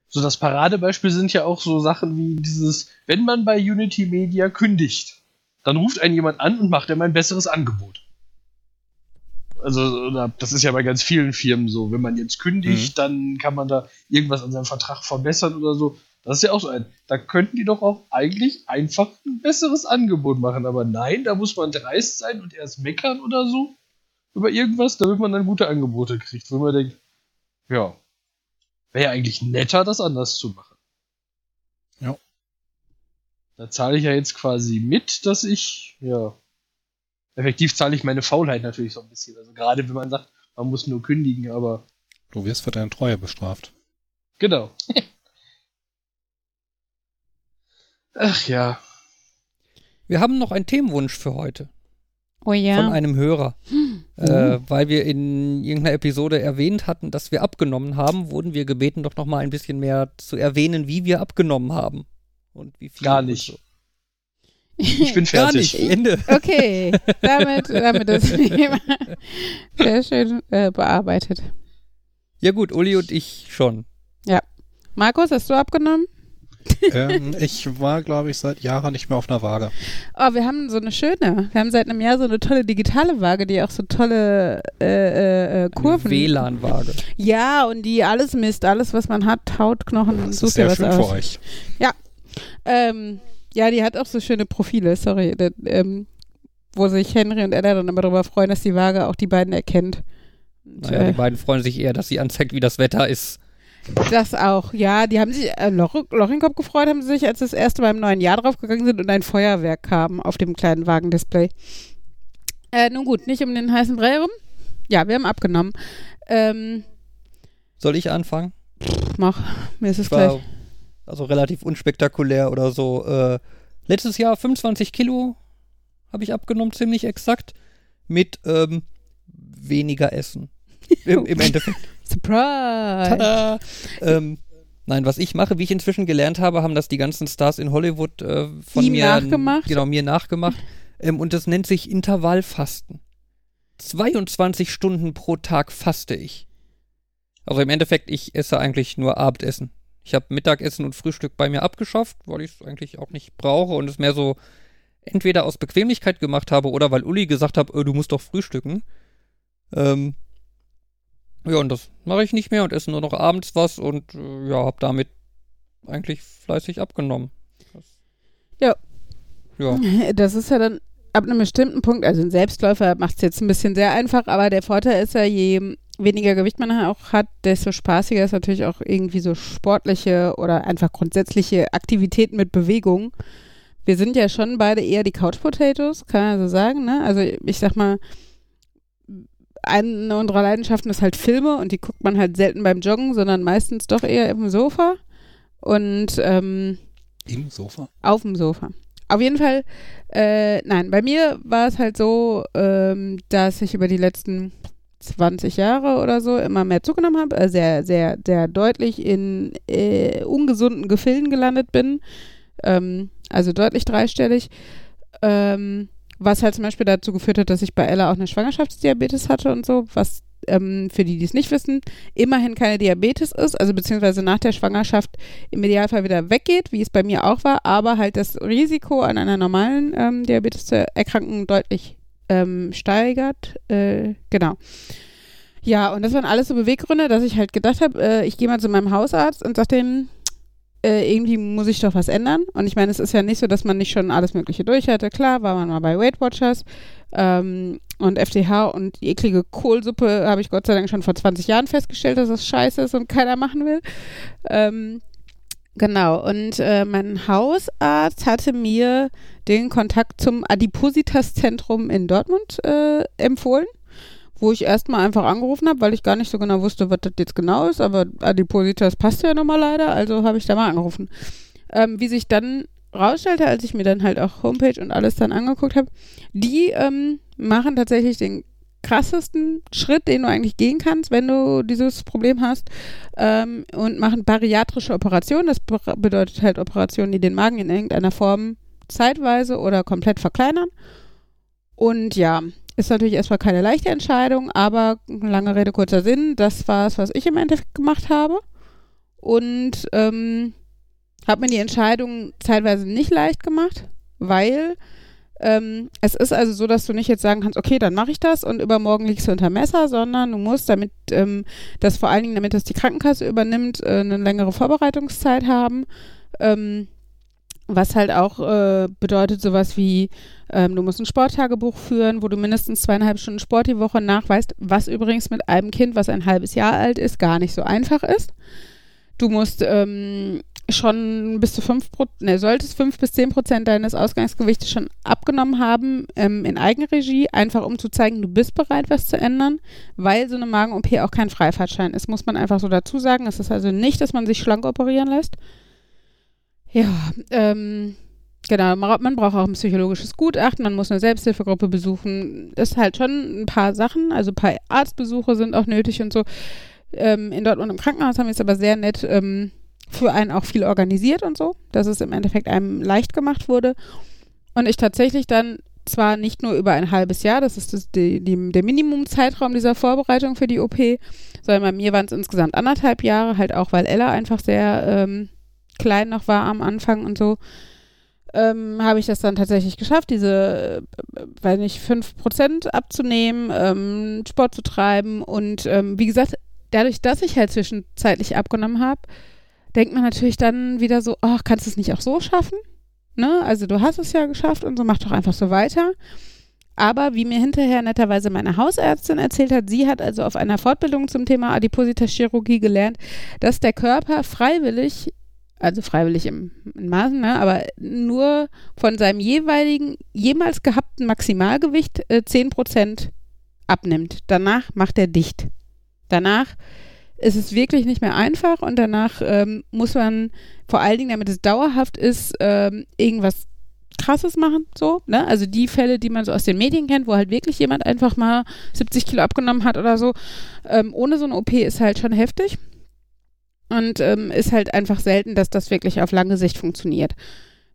So das Paradebeispiel sind ja auch so Sachen wie dieses, wenn man bei Unity Media kündigt, dann ruft einen jemand an und macht einem ein besseres Angebot. Also, das ist ja bei ganz vielen Firmen so. Wenn man jetzt kündigt, dann kann man da irgendwas an seinem Vertrag verbessern oder so. Das ist ja auch so ein. Da könnten die doch auch eigentlich einfach ein besseres Angebot machen. Aber nein, da muss man dreist sein und erst meckern oder so über irgendwas, damit man dann gute Angebote kriegt. Wo man denkt, ja, wäre ja eigentlich netter, das anders zu machen.
Ja.
Da zahle ich ja jetzt quasi mit, dass ich, ja, effektiv zahle ich meine Faulheit natürlich so ein bisschen. Also gerade wenn man sagt, man muss nur kündigen, aber
Du wirst für deine Treue bestraft.
genau. Ach ja.
Wir haben noch einen Themenwunsch für heute
Oh ja.
von einem Hörer. Äh, weil wir in irgendeiner Episode erwähnt hatten, dass wir abgenommen haben, wurden wir gebeten, doch noch mal ein bisschen mehr zu erwähnen, wie wir abgenommen haben. Und wie viel.
Gar nicht.
so.
Ich bin
Gar
fertig.
nicht. Ende.
Okay, damit, damit das Thema sehr schön äh, bearbeitet.
Ja gut, Uli und ich schon.
Markus, hast du abgenommen?
Ähm, ich war, glaube ich, seit Jahren nicht mehr auf einer Waage.
Oh, wir haben so eine schöne. Wir haben seit einem Jahr so eine tolle digitale Waage, die auch so tolle äh, äh, äh, Kurven.
WLAN-Waage.
Ja, und die alles misst, alles, was man hat, Haut, Knochen,
Das
sucht
ist sehr
was
schön
aus.
für euch.
Ähm, ja, die hat auch so schöne Profile, sorry. Das, ähm, wo sich Henry und Ella dann immer darüber freuen, dass die Waage auch die beiden erkennt.
Naja,
äh,
die beiden freuen sich eher, dass sie anzeigt, wie das Wetter ist.
Das auch, ja. Die haben sich, äh, Loch, Loch in den Kopf gefreut, haben sie sich, als das erste Mal im neuen Jahr draufgegangen sind und ein Feuerwerk kam auf dem kleinen Wagendisplay. Äh, nun gut, nicht um den heißen Brei rum. Ja, wir haben abgenommen. Ähm,
Soll ich anfangen?
mach, mir ist es
Ich war
gleich.
also relativ unspektakulär oder so. Äh, letztes Jahr 25 Kilo habe ich abgenommen, ziemlich exakt. Mit ähm, weniger Essen. Im, Im Endeffekt.
Surprise!
Tada! ähm, Nein, was ich mache, wie ich inzwischen gelernt habe, haben das die ganzen Stars in Hollywood äh, von
Ihm
mir
nachgemacht?
genau mir nachgemacht. ähm, und das nennt sich Intervallfasten. 22 Stunden pro Tag faste ich. Also im Endeffekt, ich esse eigentlich nur Abendessen. Ich habe Mittagessen und Frühstück bei mir abgeschafft, weil ich es eigentlich auch nicht brauche und es mehr so entweder aus Bequemlichkeit gemacht habe oder weil Uli gesagt hat, äh, du musst doch frühstücken. Ähm, ja, und das mache ich nicht mehr und esse nur noch abends was und äh, ja, habe damit eigentlich fleißig abgenommen. Das,
Ja.
Ja.
Das ist ja dann ab einem bestimmten Punkt, also ein Selbstläufer macht es jetzt ein bisschen sehr einfach, aber der Vorteil ist ja, je weniger Gewicht man auch hat, desto spaßiger ist natürlich auch irgendwie so sportliche oder einfach grundsätzliche Aktivitäten mit Bewegung. Wir sind ja schon beide eher die Couch Potatoes, kann man so sagen, ne? Also ich sag mal, eine unserer Leidenschaften ist halt Filme und die guckt man halt selten beim Joggen, sondern meistens doch eher im Sofa. Und ähm,
Im Sofa?
auf dem Sofa. Auf jeden Fall, äh, nein, bei mir war es halt so, ähm, dass ich über die letzten 20 Jahre oder so immer mehr zugenommen habe, äh, sehr, sehr, sehr deutlich in äh, ungesunden Gefilden gelandet bin, ähm, also deutlich dreistellig, ähm, was halt zum Beispiel dazu geführt hat, dass ich bei Ella auch eine Schwangerschaftsdiabetes hatte und so, was ähm, für die, die es nicht wissen, immerhin keine Diabetes ist, also beziehungsweise nach der Schwangerschaft im Idealfall wieder weggeht, wie es bei mir auch war, aber halt das Risiko an einer normalen ähm, Diabetes zu erkranken deutlich ähm, steigert. Äh, genau. Ja, und das waren alles so Beweggründe, dass ich halt gedacht habe, äh, ich gehe mal zu meinem Hausarzt und sag dem, äh, irgendwie muss ich doch was ändern. Und ich meine, es ist ja nicht so, dass man nicht schon alles Mögliche durch hatte. Klar, war man mal bei Weight Watchers ähm, und FDH und die eklige Kohlsuppe habe ich Gott sei Dank schon vor 20 Jahren festgestellt, dass das scheiße ist und keiner machen will. Ähm, genau, und äh, mein Hausarzt hatte mir den Kontakt zum Adipositas-Zentrum in Dortmund äh, empfohlen wo ich erstmal einfach angerufen habe, weil ich gar nicht so genau wusste, was das jetzt genau ist, aber Adipositas passt ja nun mal leider, also habe ich da mal angerufen. Ähm, wie sich dann rausstellte, als ich mir dann halt auch Homepage und alles dann angeguckt habe, die ähm, machen tatsächlich den krassesten Schritt, den du eigentlich gehen kannst, wenn du dieses Problem hast ähm, und machen bariatrische Operationen. Das be bedeutet halt Operationen, die den Magen in irgendeiner Form zeitweise oder komplett verkleinern. Und ja, ist natürlich erstmal keine leichte Entscheidung, aber lange Rede, kurzer Sinn, das war es, was ich im Endeffekt gemacht habe. Und ähm, habe mir die Entscheidung zeitweise nicht leicht gemacht, weil ähm, es ist also so, dass du nicht jetzt sagen kannst, okay, dann mache ich das und übermorgen liegst du unter Messer, sondern du musst, damit ähm, das vor allen Dingen, damit das die Krankenkasse übernimmt, äh, eine längere Vorbereitungszeit haben. Ähm, was halt auch äh, bedeutet sowas wie, ähm, du musst ein Sporttagebuch führen, wo du mindestens zweieinhalb Stunden Sport die Woche nachweist, was übrigens mit einem Kind, was ein halbes Jahr alt ist, gar nicht so einfach ist. Du musst ähm, schon bis zu fünf, ne, solltest fünf bis zehn Prozent deines Ausgangsgewichtes schon abgenommen haben ähm, in Eigenregie, einfach um zu zeigen, du bist bereit, was zu ändern, weil so eine Magen-OP auch kein Freifahrtschein ist, muss man einfach so dazu sagen. Es ist also nicht, dass man sich schlank operieren lässt. Ja, ähm, genau, man braucht auch ein psychologisches Gutachten, man muss eine Selbsthilfegruppe besuchen. Das ist halt schon ein paar Sachen, also ein paar Arztbesuche sind auch nötig und so. Ähm, in Dortmund im Krankenhaus haben wir es aber sehr nett ähm, für einen auch viel organisiert und so, dass es im Endeffekt einem leicht gemacht wurde. Und ich tatsächlich dann zwar nicht nur über ein halbes Jahr, das ist das, die, die, der Minimumzeitraum dieser Vorbereitung für die OP, sondern bei mir waren es insgesamt anderthalb Jahre, halt auch, weil Ella einfach sehr ähm, klein noch war am Anfang und so, ähm, habe ich das dann tatsächlich geschafft, diese, äh, weiß nicht, 5% abzunehmen, ähm, Sport zu treiben und ähm, wie gesagt, dadurch, dass ich halt zwischenzeitlich abgenommen habe, denkt man natürlich dann wieder so, ach, kannst du es nicht auch so schaffen? Ne? Also du hast es ja geschafft und so, mach doch einfach so weiter. Aber wie mir hinterher netterweise meine Hausärztin erzählt hat, sie hat also auf einer Fortbildung zum Thema Adipositas-Chirurgie gelernt, dass der Körper freiwillig also freiwillig im, in Maßen, ne, aber nur von seinem jeweiligen, jemals gehabten Maximalgewicht äh, 10% abnimmt. Danach macht er dicht. Danach ist es wirklich nicht mehr einfach und danach ähm, muss man vor allen Dingen, damit es dauerhaft ist, ähm, irgendwas krasses machen, so, ne? Also die Fälle, die man so aus den Medien kennt, wo halt wirklich jemand einfach mal 70 Kilo abgenommen hat oder so, ähm, ohne so eine OP ist halt schon heftig. Und ähm, ist halt einfach selten, dass das wirklich auf lange Sicht funktioniert.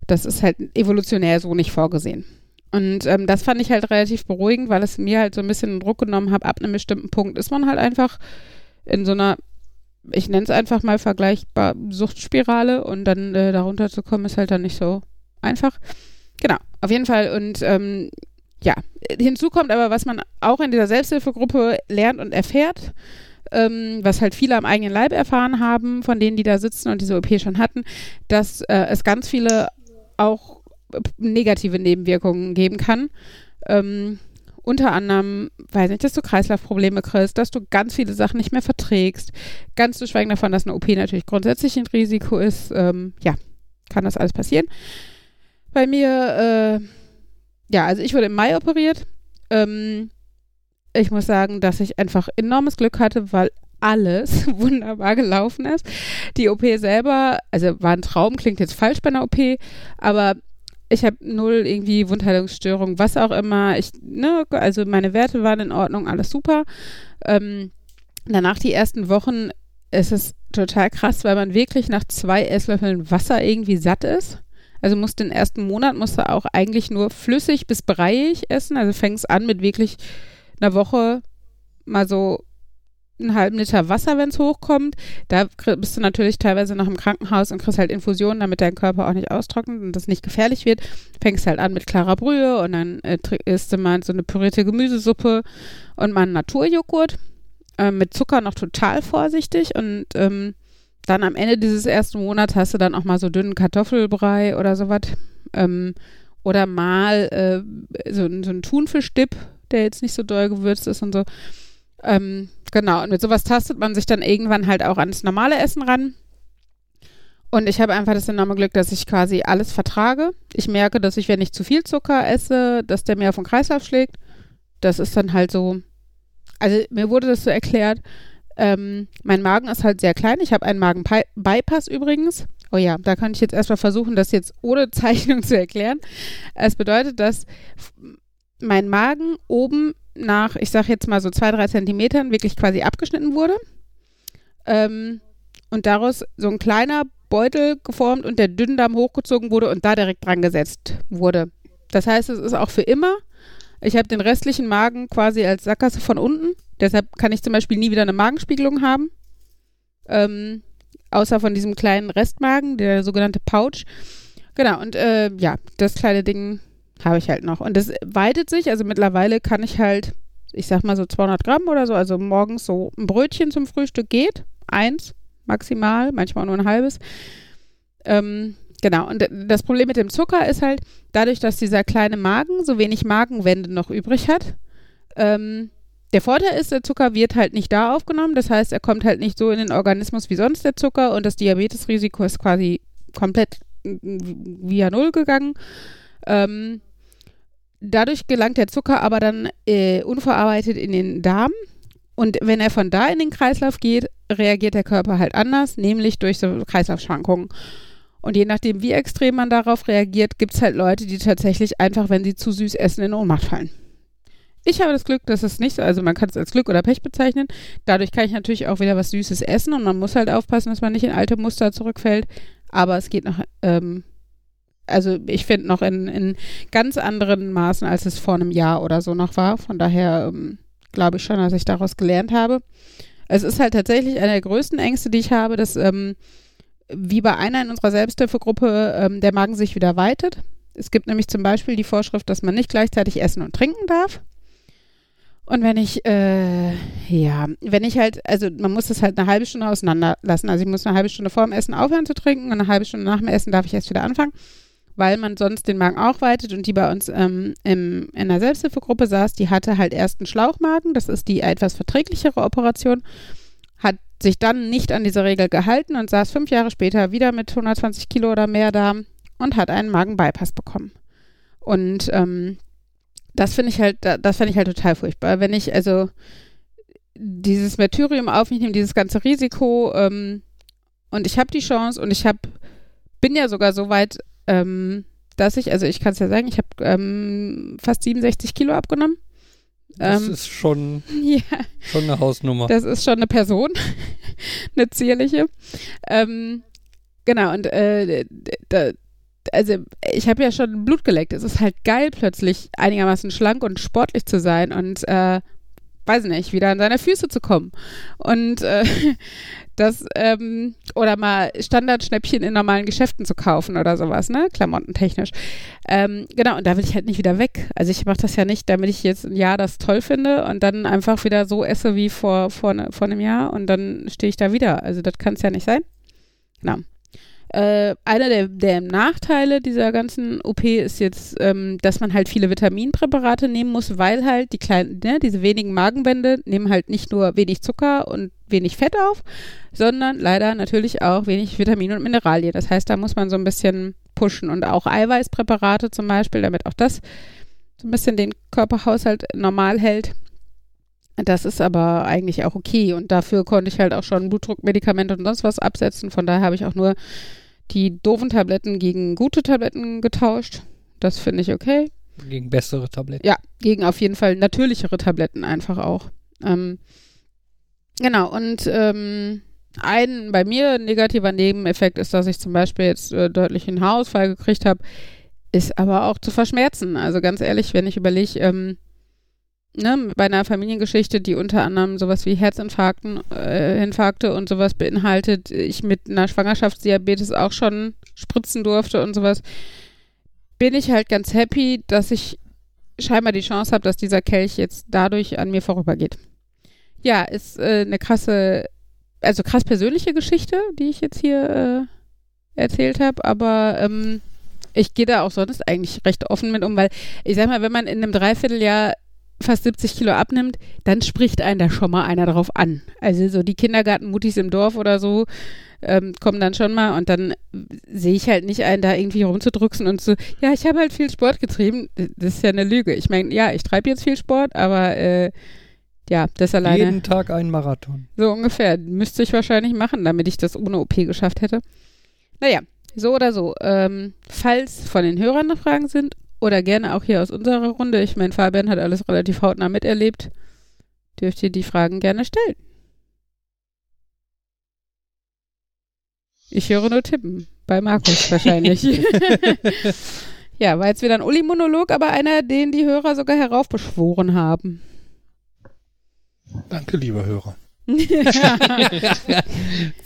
Das ist halt evolutionär so nicht vorgesehen. Und ähm, das fand ich halt relativ beruhigend, weil es mir halt so ein bisschen den Druck genommen hat, ab einem bestimmten Punkt ist man halt einfach in so einer, ich nenne es einfach mal vergleichbar Suchtspirale und dann äh, darunter zu kommen, ist halt dann nicht so einfach. Genau, auf jeden Fall. Und ähm, ja, hinzu kommt aber, was man auch in dieser Selbsthilfegruppe lernt und erfährt, ähm, was halt viele am eigenen Leib erfahren haben, von denen, die da sitzen und diese OP schon hatten, dass äh, es ganz viele auch negative Nebenwirkungen geben kann. Ähm, unter anderem, weiß nicht, dass du Kreislaufprobleme kriegst, dass du ganz viele Sachen nicht mehr verträgst. Ganz zu schweigen davon, dass eine OP natürlich grundsätzlich ein Risiko ist. Ähm, ja, kann das alles passieren. Bei mir, äh, ja, also ich wurde im Mai operiert. Ähm, ich muss sagen, dass ich einfach enormes Glück hatte, weil alles wunderbar gelaufen ist. Die OP selber, also war ein Traum, klingt jetzt falsch bei einer OP, aber ich habe null irgendwie Wundheilungsstörung, was auch immer. Ich, ne, also meine Werte waren in Ordnung, alles super. Ähm, danach die ersten Wochen ist es total krass, weil man wirklich nach zwei Esslöffeln Wasser irgendwie satt ist. Also musst den ersten Monat musst du auch eigentlich nur flüssig bis breiig essen. Also fängst an mit wirklich einer Woche mal so einen halben Liter Wasser, wenn es hochkommt. Da bist du natürlich teilweise noch im Krankenhaus und kriegst halt Infusionen, damit dein Körper auch nicht austrocknet und das nicht gefährlich wird. Fängst halt an mit klarer Brühe und dann äh, isst du mal so eine pürierte Gemüsesuppe und mal einen Naturjoghurt. Äh, mit Zucker noch total vorsichtig und ähm, dann am Ende dieses ersten Monats hast du dann auch mal so dünnen Kartoffelbrei oder sowas. Ähm, oder mal äh, so, so ein Thunfischdip, der jetzt nicht so doll gewürzt ist und so. Ähm, genau, und mit sowas tastet man sich dann irgendwann halt auch ans normale Essen ran. Und ich habe einfach das enorme Glück, dass ich quasi alles vertrage. Ich merke, dass ich, wenn ich zu viel Zucker esse, dass der mir auf den Kreislauf schlägt. Das ist dann halt so. Also mir wurde das so erklärt. Ähm, mein Magen ist halt sehr klein. Ich habe einen Magen-Bypass übrigens. Oh ja, da kann ich jetzt erstmal versuchen, das jetzt ohne Zeichnung zu erklären. Es bedeutet, dass mein Magen oben nach, ich sage jetzt mal so zwei, drei Zentimetern wirklich quasi abgeschnitten wurde. Ähm, und daraus so ein kleiner Beutel geformt und der Dünndarm hochgezogen wurde und da direkt dran gesetzt wurde. Das heißt, es ist auch für immer. Ich habe den restlichen Magen quasi als Sackgasse von unten. Deshalb kann ich zum Beispiel nie wieder eine Magenspiegelung haben. Ähm, außer von diesem kleinen Restmagen, der sogenannte Pouch. Genau, und äh, ja, das kleine Ding habe ich halt noch. Und das weitet sich, also mittlerweile kann ich halt, ich sag mal so 200 Gramm oder so, also morgens so ein Brötchen zum Frühstück geht, eins maximal, manchmal nur ein halbes. Ähm, genau, und das Problem mit dem Zucker ist halt, dadurch, dass dieser kleine Magen so wenig Magenwände noch übrig hat, ähm, der Vorteil ist, der Zucker wird halt nicht da aufgenommen, das heißt, er kommt halt nicht so in den Organismus wie sonst der Zucker und das Diabetesrisiko ist quasi komplett via Null gegangen. Ähm, dadurch gelangt der Zucker aber dann äh, unverarbeitet in den Darm. Und wenn er von da in den Kreislauf geht, reagiert der Körper halt anders, nämlich durch so Kreislaufschwankungen. Und je nachdem, wie extrem man darauf reagiert, gibt es halt Leute, die tatsächlich einfach, wenn sie zu süß essen, in Ohnmacht fallen. Ich habe das Glück, dass es nicht so, also man kann es als Glück oder Pech bezeichnen. Dadurch kann ich natürlich auch wieder was Süßes essen und man muss halt aufpassen, dass man nicht in alte Muster zurückfällt. Aber es geht noch ähm, also ich finde noch in, in ganz anderen Maßen, als es vor einem Jahr oder so noch war. Von daher ähm, glaube ich schon, dass ich daraus gelernt habe. Es ist halt tatsächlich eine der größten Ängste, die ich habe, dass ähm, wie bei einer in unserer Selbsthilfegruppe ähm, der Magen sich wieder weitet. Es gibt nämlich zum Beispiel die Vorschrift, dass man nicht gleichzeitig essen und trinken darf. Und wenn ich, äh, ja, wenn ich halt, also man muss das halt eine halbe Stunde auseinanderlassen. Also ich muss eine halbe Stunde vor dem Essen aufhören zu trinken und eine halbe Stunde nach dem Essen darf ich erst wieder anfangen weil man sonst den Magen auch weitet und die bei uns ähm, im, in der Selbsthilfegruppe saß, die hatte halt erst einen Schlauchmagen, das ist die etwas verträglichere Operation, hat sich dann nicht an diese Regel gehalten und saß fünf Jahre später wieder mit 120 Kilo oder mehr da und hat einen Magenbypass bekommen. Und ähm, das finde ich halt, das finde ich halt total furchtbar. Wenn ich also dieses Martyrium auf mich nehme, dieses ganze Risiko ähm, und ich habe die Chance und ich habe bin ja sogar so weit ähm, dass ich, also ich kann es ja sagen, ich habe ähm, fast 67 Kilo abgenommen.
Das
Ähm,
ist schon,
ja,
schon eine Hausnummer.
das ist schon eine Person, eine zierliche. Ähm, genau, und äh, d- d- also ich habe ja schon Blut geleckt. Es ist halt geil, plötzlich einigermaßen schlank und sportlich zu sein und äh, weiß nicht, wieder an seine Füße zu kommen. Und äh, das, ähm, oder mal Standardschnäppchen in normalen Geschäften zu kaufen oder sowas, ne? Klamottentechnisch. Ähm, genau, und da will ich halt nicht wieder weg. Also ich mache das ja nicht, damit ich jetzt ein Jahr das toll finde und dann einfach wieder so esse wie vor, vor, vor einem Jahr und dann stehe ich da wieder. Also das kann es ja nicht sein. Genau. Äh, einer der, der Nachteile dieser ganzen OP ist jetzt, ähm, dass man halt viele Vitaminpräparate nehmen muss, weil halt die kleinen, ne, diese wenigen Magenwände nehmen halt nicht nur wenig Zucker und wenig Fett auf, sondern leider natürlich auch wenig Vitamine und Mineralien. Das heißt, da muss man so ein bisschen pushen und auch Eiweißpräparate zum Beispiel, damit auch das so ein bisschen den Körperhaushalt normal hält. Das ist aber eigentlich auch okay und dafür konnte ich halt auch schon Blutdruckmedikamente und sonst was absetzen. Von daher habe ich auch nur die doofen Tabletten gegen gute Tabletten getauscht. Das finde ich okay.
Gegen bessere Tabletten.
Ja, gegen auf jeden Fall natürlichere Tabletten einfach auch. Ähm, genau, und ähm, ein bei mir negativer Nebeneffekt ist, dass ich zum Beispiel jetzt äh, deutlich einen Haarausfall gekriegt habe, ist aber auch zu verschmerzen. Also ganz ehrlich, wenn ich überlege, ähm, ne, bei einer Familiengeschichte, die unter anderem sowas wie Herzinfarkten, äh, Infarkte und sowas beinhaltet, ich mit einer Schwangerschaftsdiabetes auch schon spritzen durfte und sowas, bin ich halt ganz happy, dass ich scheinbar die Chance habe, dass dieser Kelch jetzt dadurch an mir vorübergeht. Ja, ist äh, eine krasse, also krass persönliche Geschichte, die ich jetzt hier äh, erzählt habe, aber ähm, ich gehe da auch sonst eigentlich recht offen mit um, weil ich sag mal, wenn man in einem Dreivierteljahr fast 70 Kilo abnimmt, dann spricht einen da schon mal einer drauf an. Also so die Kindergartenmutis im Dorf oder so ähm, kommen dann schon mal und dann sehe ich halt nicht ein, da irgendwie rumzudrücksen und so, ja, ich habe halt viel Sport getrieben. Das ist ja eine Lüge. Ich meine, ja, ich treibe jetzt viel Sport, aber äh, ja, das alleine.
Jeden Tag ein Marathon.
So ungefähr. Müsste ich wahrscheinlich machen, damit ich das ohne OP geschafft hätte. Naja, so oder so. Ähm, falls von den Hörern noch Fragen sind oder gerne auch hier aus unserer Runde, ich meine, Fabian hat alles relativ hautnah miterlebt, dürft ihr die Fragen gerne stellen. Ich höre nur tippen. Bei Markus wahrscheinlich. ja, war jetzt wieder ein Uli-Monolog, aber einer, den die Hörer sogar heraufbeschworen haben.
Danke, lieber Hörer.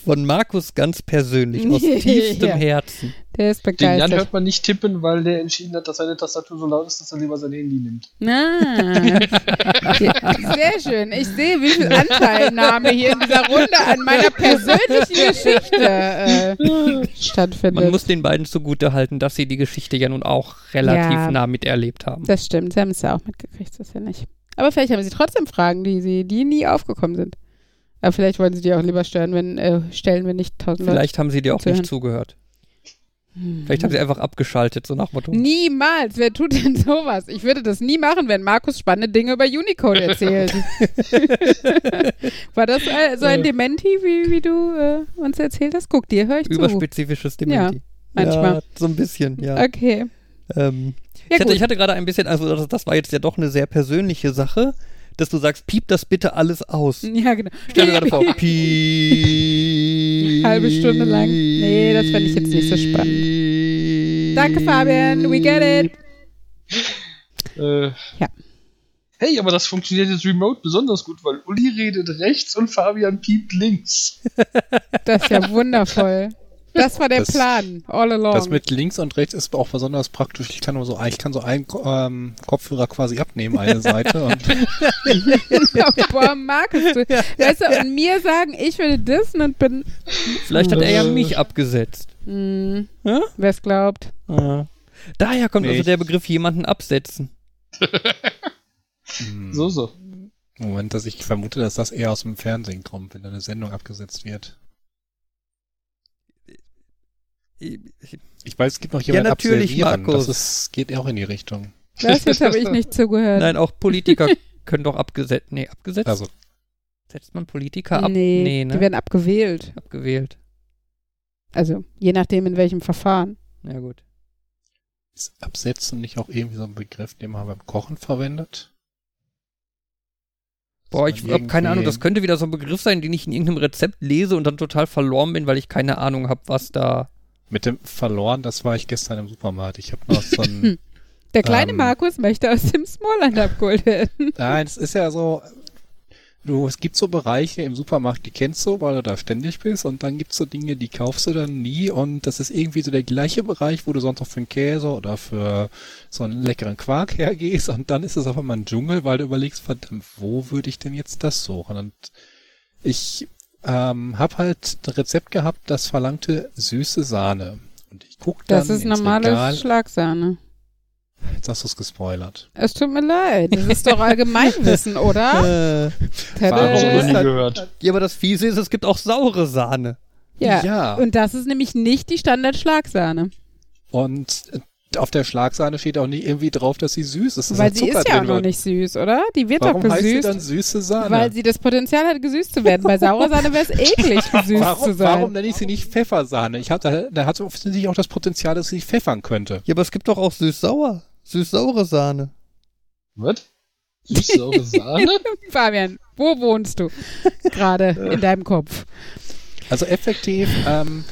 Von Markus ganz persönlich, aus tiefstem
Ja.
Herzen.
Der ist
Den Jan
begeistert.
hört man nicht tippen, weil der entschieden hat, dass seine Tastatur so laut ist, dass er lieber sein Handy nimmt.
Ah, sehr schön. Ich sehe, wie viel Anteilnahme hier in dieser Runde an meiner persönlichen Geschichte äh, stattfindet.
Man muss den beiden zugute halten, dass sie die Geschichte ja nun auch relativ
Ja.
nah miterlebt haben.
das stimmt, sie haben es ja auch mitgekriegt, das ist ja nicht. Aber vielleicht haben sie trotzdem Fragen, die sie, die nie aufgekommen sind. Aber vielleicht wollen sie die auch lieber stören, wenn, äh, stellen, wenn nicht tausend Leute.
Vielleicht haben sie dir auch
zuhören.
nicht zugehört.
Hm.
Vielleicht haben sie einfach abgeschaltet, so nach Motto.
Niemals. Wer tut denn sowas? Ich würde das nie machen, wenn Markus spannende Dinge über Unicode erzählt. War das äh, so ein Dementi, wie, wie du äh, uns erzählt hast? Guck dir, höre ich zu.
Überspezifisches Dementi.
manchmal.
Ja, so ein bisschen, ja.
Okay.
Ähm,
Ja,
ich, hatte, ich hatte gerade ein bisschen, also das, das war jetzt ja doch eine sehr persönliche Sache, dass du sagst, piep das bitte alles aus.
Ja, genau.
Stell dir gerade vor, piep.
Halbe Stunde lang. Nee, das fände ich jetzt nicht so spannend. Danke, Fabian. We get it.
Äh,
Ja.
Hey, aber das funktioniert jetzt remote besonders gut, weil Uli redet rechts und Fabian piept links.
Das ist ja wundervoll. Das war der
Das-
Plan. All along.
Das mit links und rechts ist auch besonders praktisch. Ich kann nur so, ich kann so einen ähm, Kopfhörer quasi abnehmen, eine Seite. Und
Boah, Markus, du. Weißt du, und mir sagen, ich würde dissen und bin.
Vielleicht hat er ja mich abgesetzt.
Hm,
Ja?
Wer es glaubt.
Ah. Daher kommt
Nee,
also der Begriff jemanden absetzen.
hm,
So, so.
Moment, dass ich vermute, dass das eher aus dem Fernsehen kommt, wenn da eine Sendung abgesetzt wird. Ich weiß, es gibt noch jemanden
natürlich,
absolvieren.
Markus.
Das ist, geht auch in die Richtung.
Das jetzt habe ich nicht zugehört.
Nein, auch Politiker können doch abgesetzt. Nee, abgesetzt?
Also,
Setzt man Politiker ab?
nee,
nee ne?
die werden abgewählt.
abgewählt.
Also, je nachdem, in welchem Verfahren.
Ja, gut.
ist Absetzen nicht auch irgendwie so ein Begriff, den man beim Kochen verwendet?
Boah, ich habe keine Ahnung, das könnte wieder so ein Begriff sein, den ich in irgendeinem Rezept lese und dann total verloren bin, weil ich keine Ahnung habe, was da.
Mit dem verloren, das war ich gestern im Supermarkt. Ich habe noch so ein.
Der kleine
Ähm.
Markus möchte aus dem Smallland abgeholt werden.
Nein, es ist ja so. Du, es gibt so Bereiche im Supermarkt, die kennst du, weil du da ständig bist, und dann gibt's so Dinge, die kaufst du dann nie, und das ist irgendwie so der gleiche Bereich, wo du sonst noch für einen Käse oder für so einen leckeren Quark hergehst, und dann ist es auf einmal ein Dschungel, weil du überlegst, verdammt, wo würde ich denn jetzt das suchen? Und ich ähm, habe halt ein Rezept gehabt, das verlangte süße Sahne. Und ich guck dann
Das ist
ins
normale
Regal.
Schlagsahne.
Jetzt hast du es gespoilert.
Es tut mir leid. Das ist doch Allgemeinwissen, oder?
Äh.
Warum
noch nie
das-
gehört.
ja, aber das Fiese ist, es gibt auch saure Sahne.
Ja.
Ja.
Und das ist nämlich nicht die Standard-Schlagsahne.
Und auf der Schlagsahne steht auch nicht irgendwie drauf, dass sie süß ist. Es
Weil
hat
sie
Zucker
ist ja auch noch nicht süß, oder? Die wird
Warum
doch
heißt sie
gesüßt.
dann süße Sahne?
Weil sie das Potenzial hat, gesüßt zu werden. Bei saurer Sahne wäre es eklig, gesüßt zu
warum,
sein.
warum nenne ich sie nicht Pfeffersahne? Ich hab, da, da hat sie offensichtlich auch das Potenzial, dass sie pfeffern könnte.
Ja, aber es gibt doch auch süß-sauer. Süß-saure Sahne.
Was? Süß-saure Sahne?
Fabian, wo wohnst du gerade in deinem Kopf?
Also effektiv, ähm,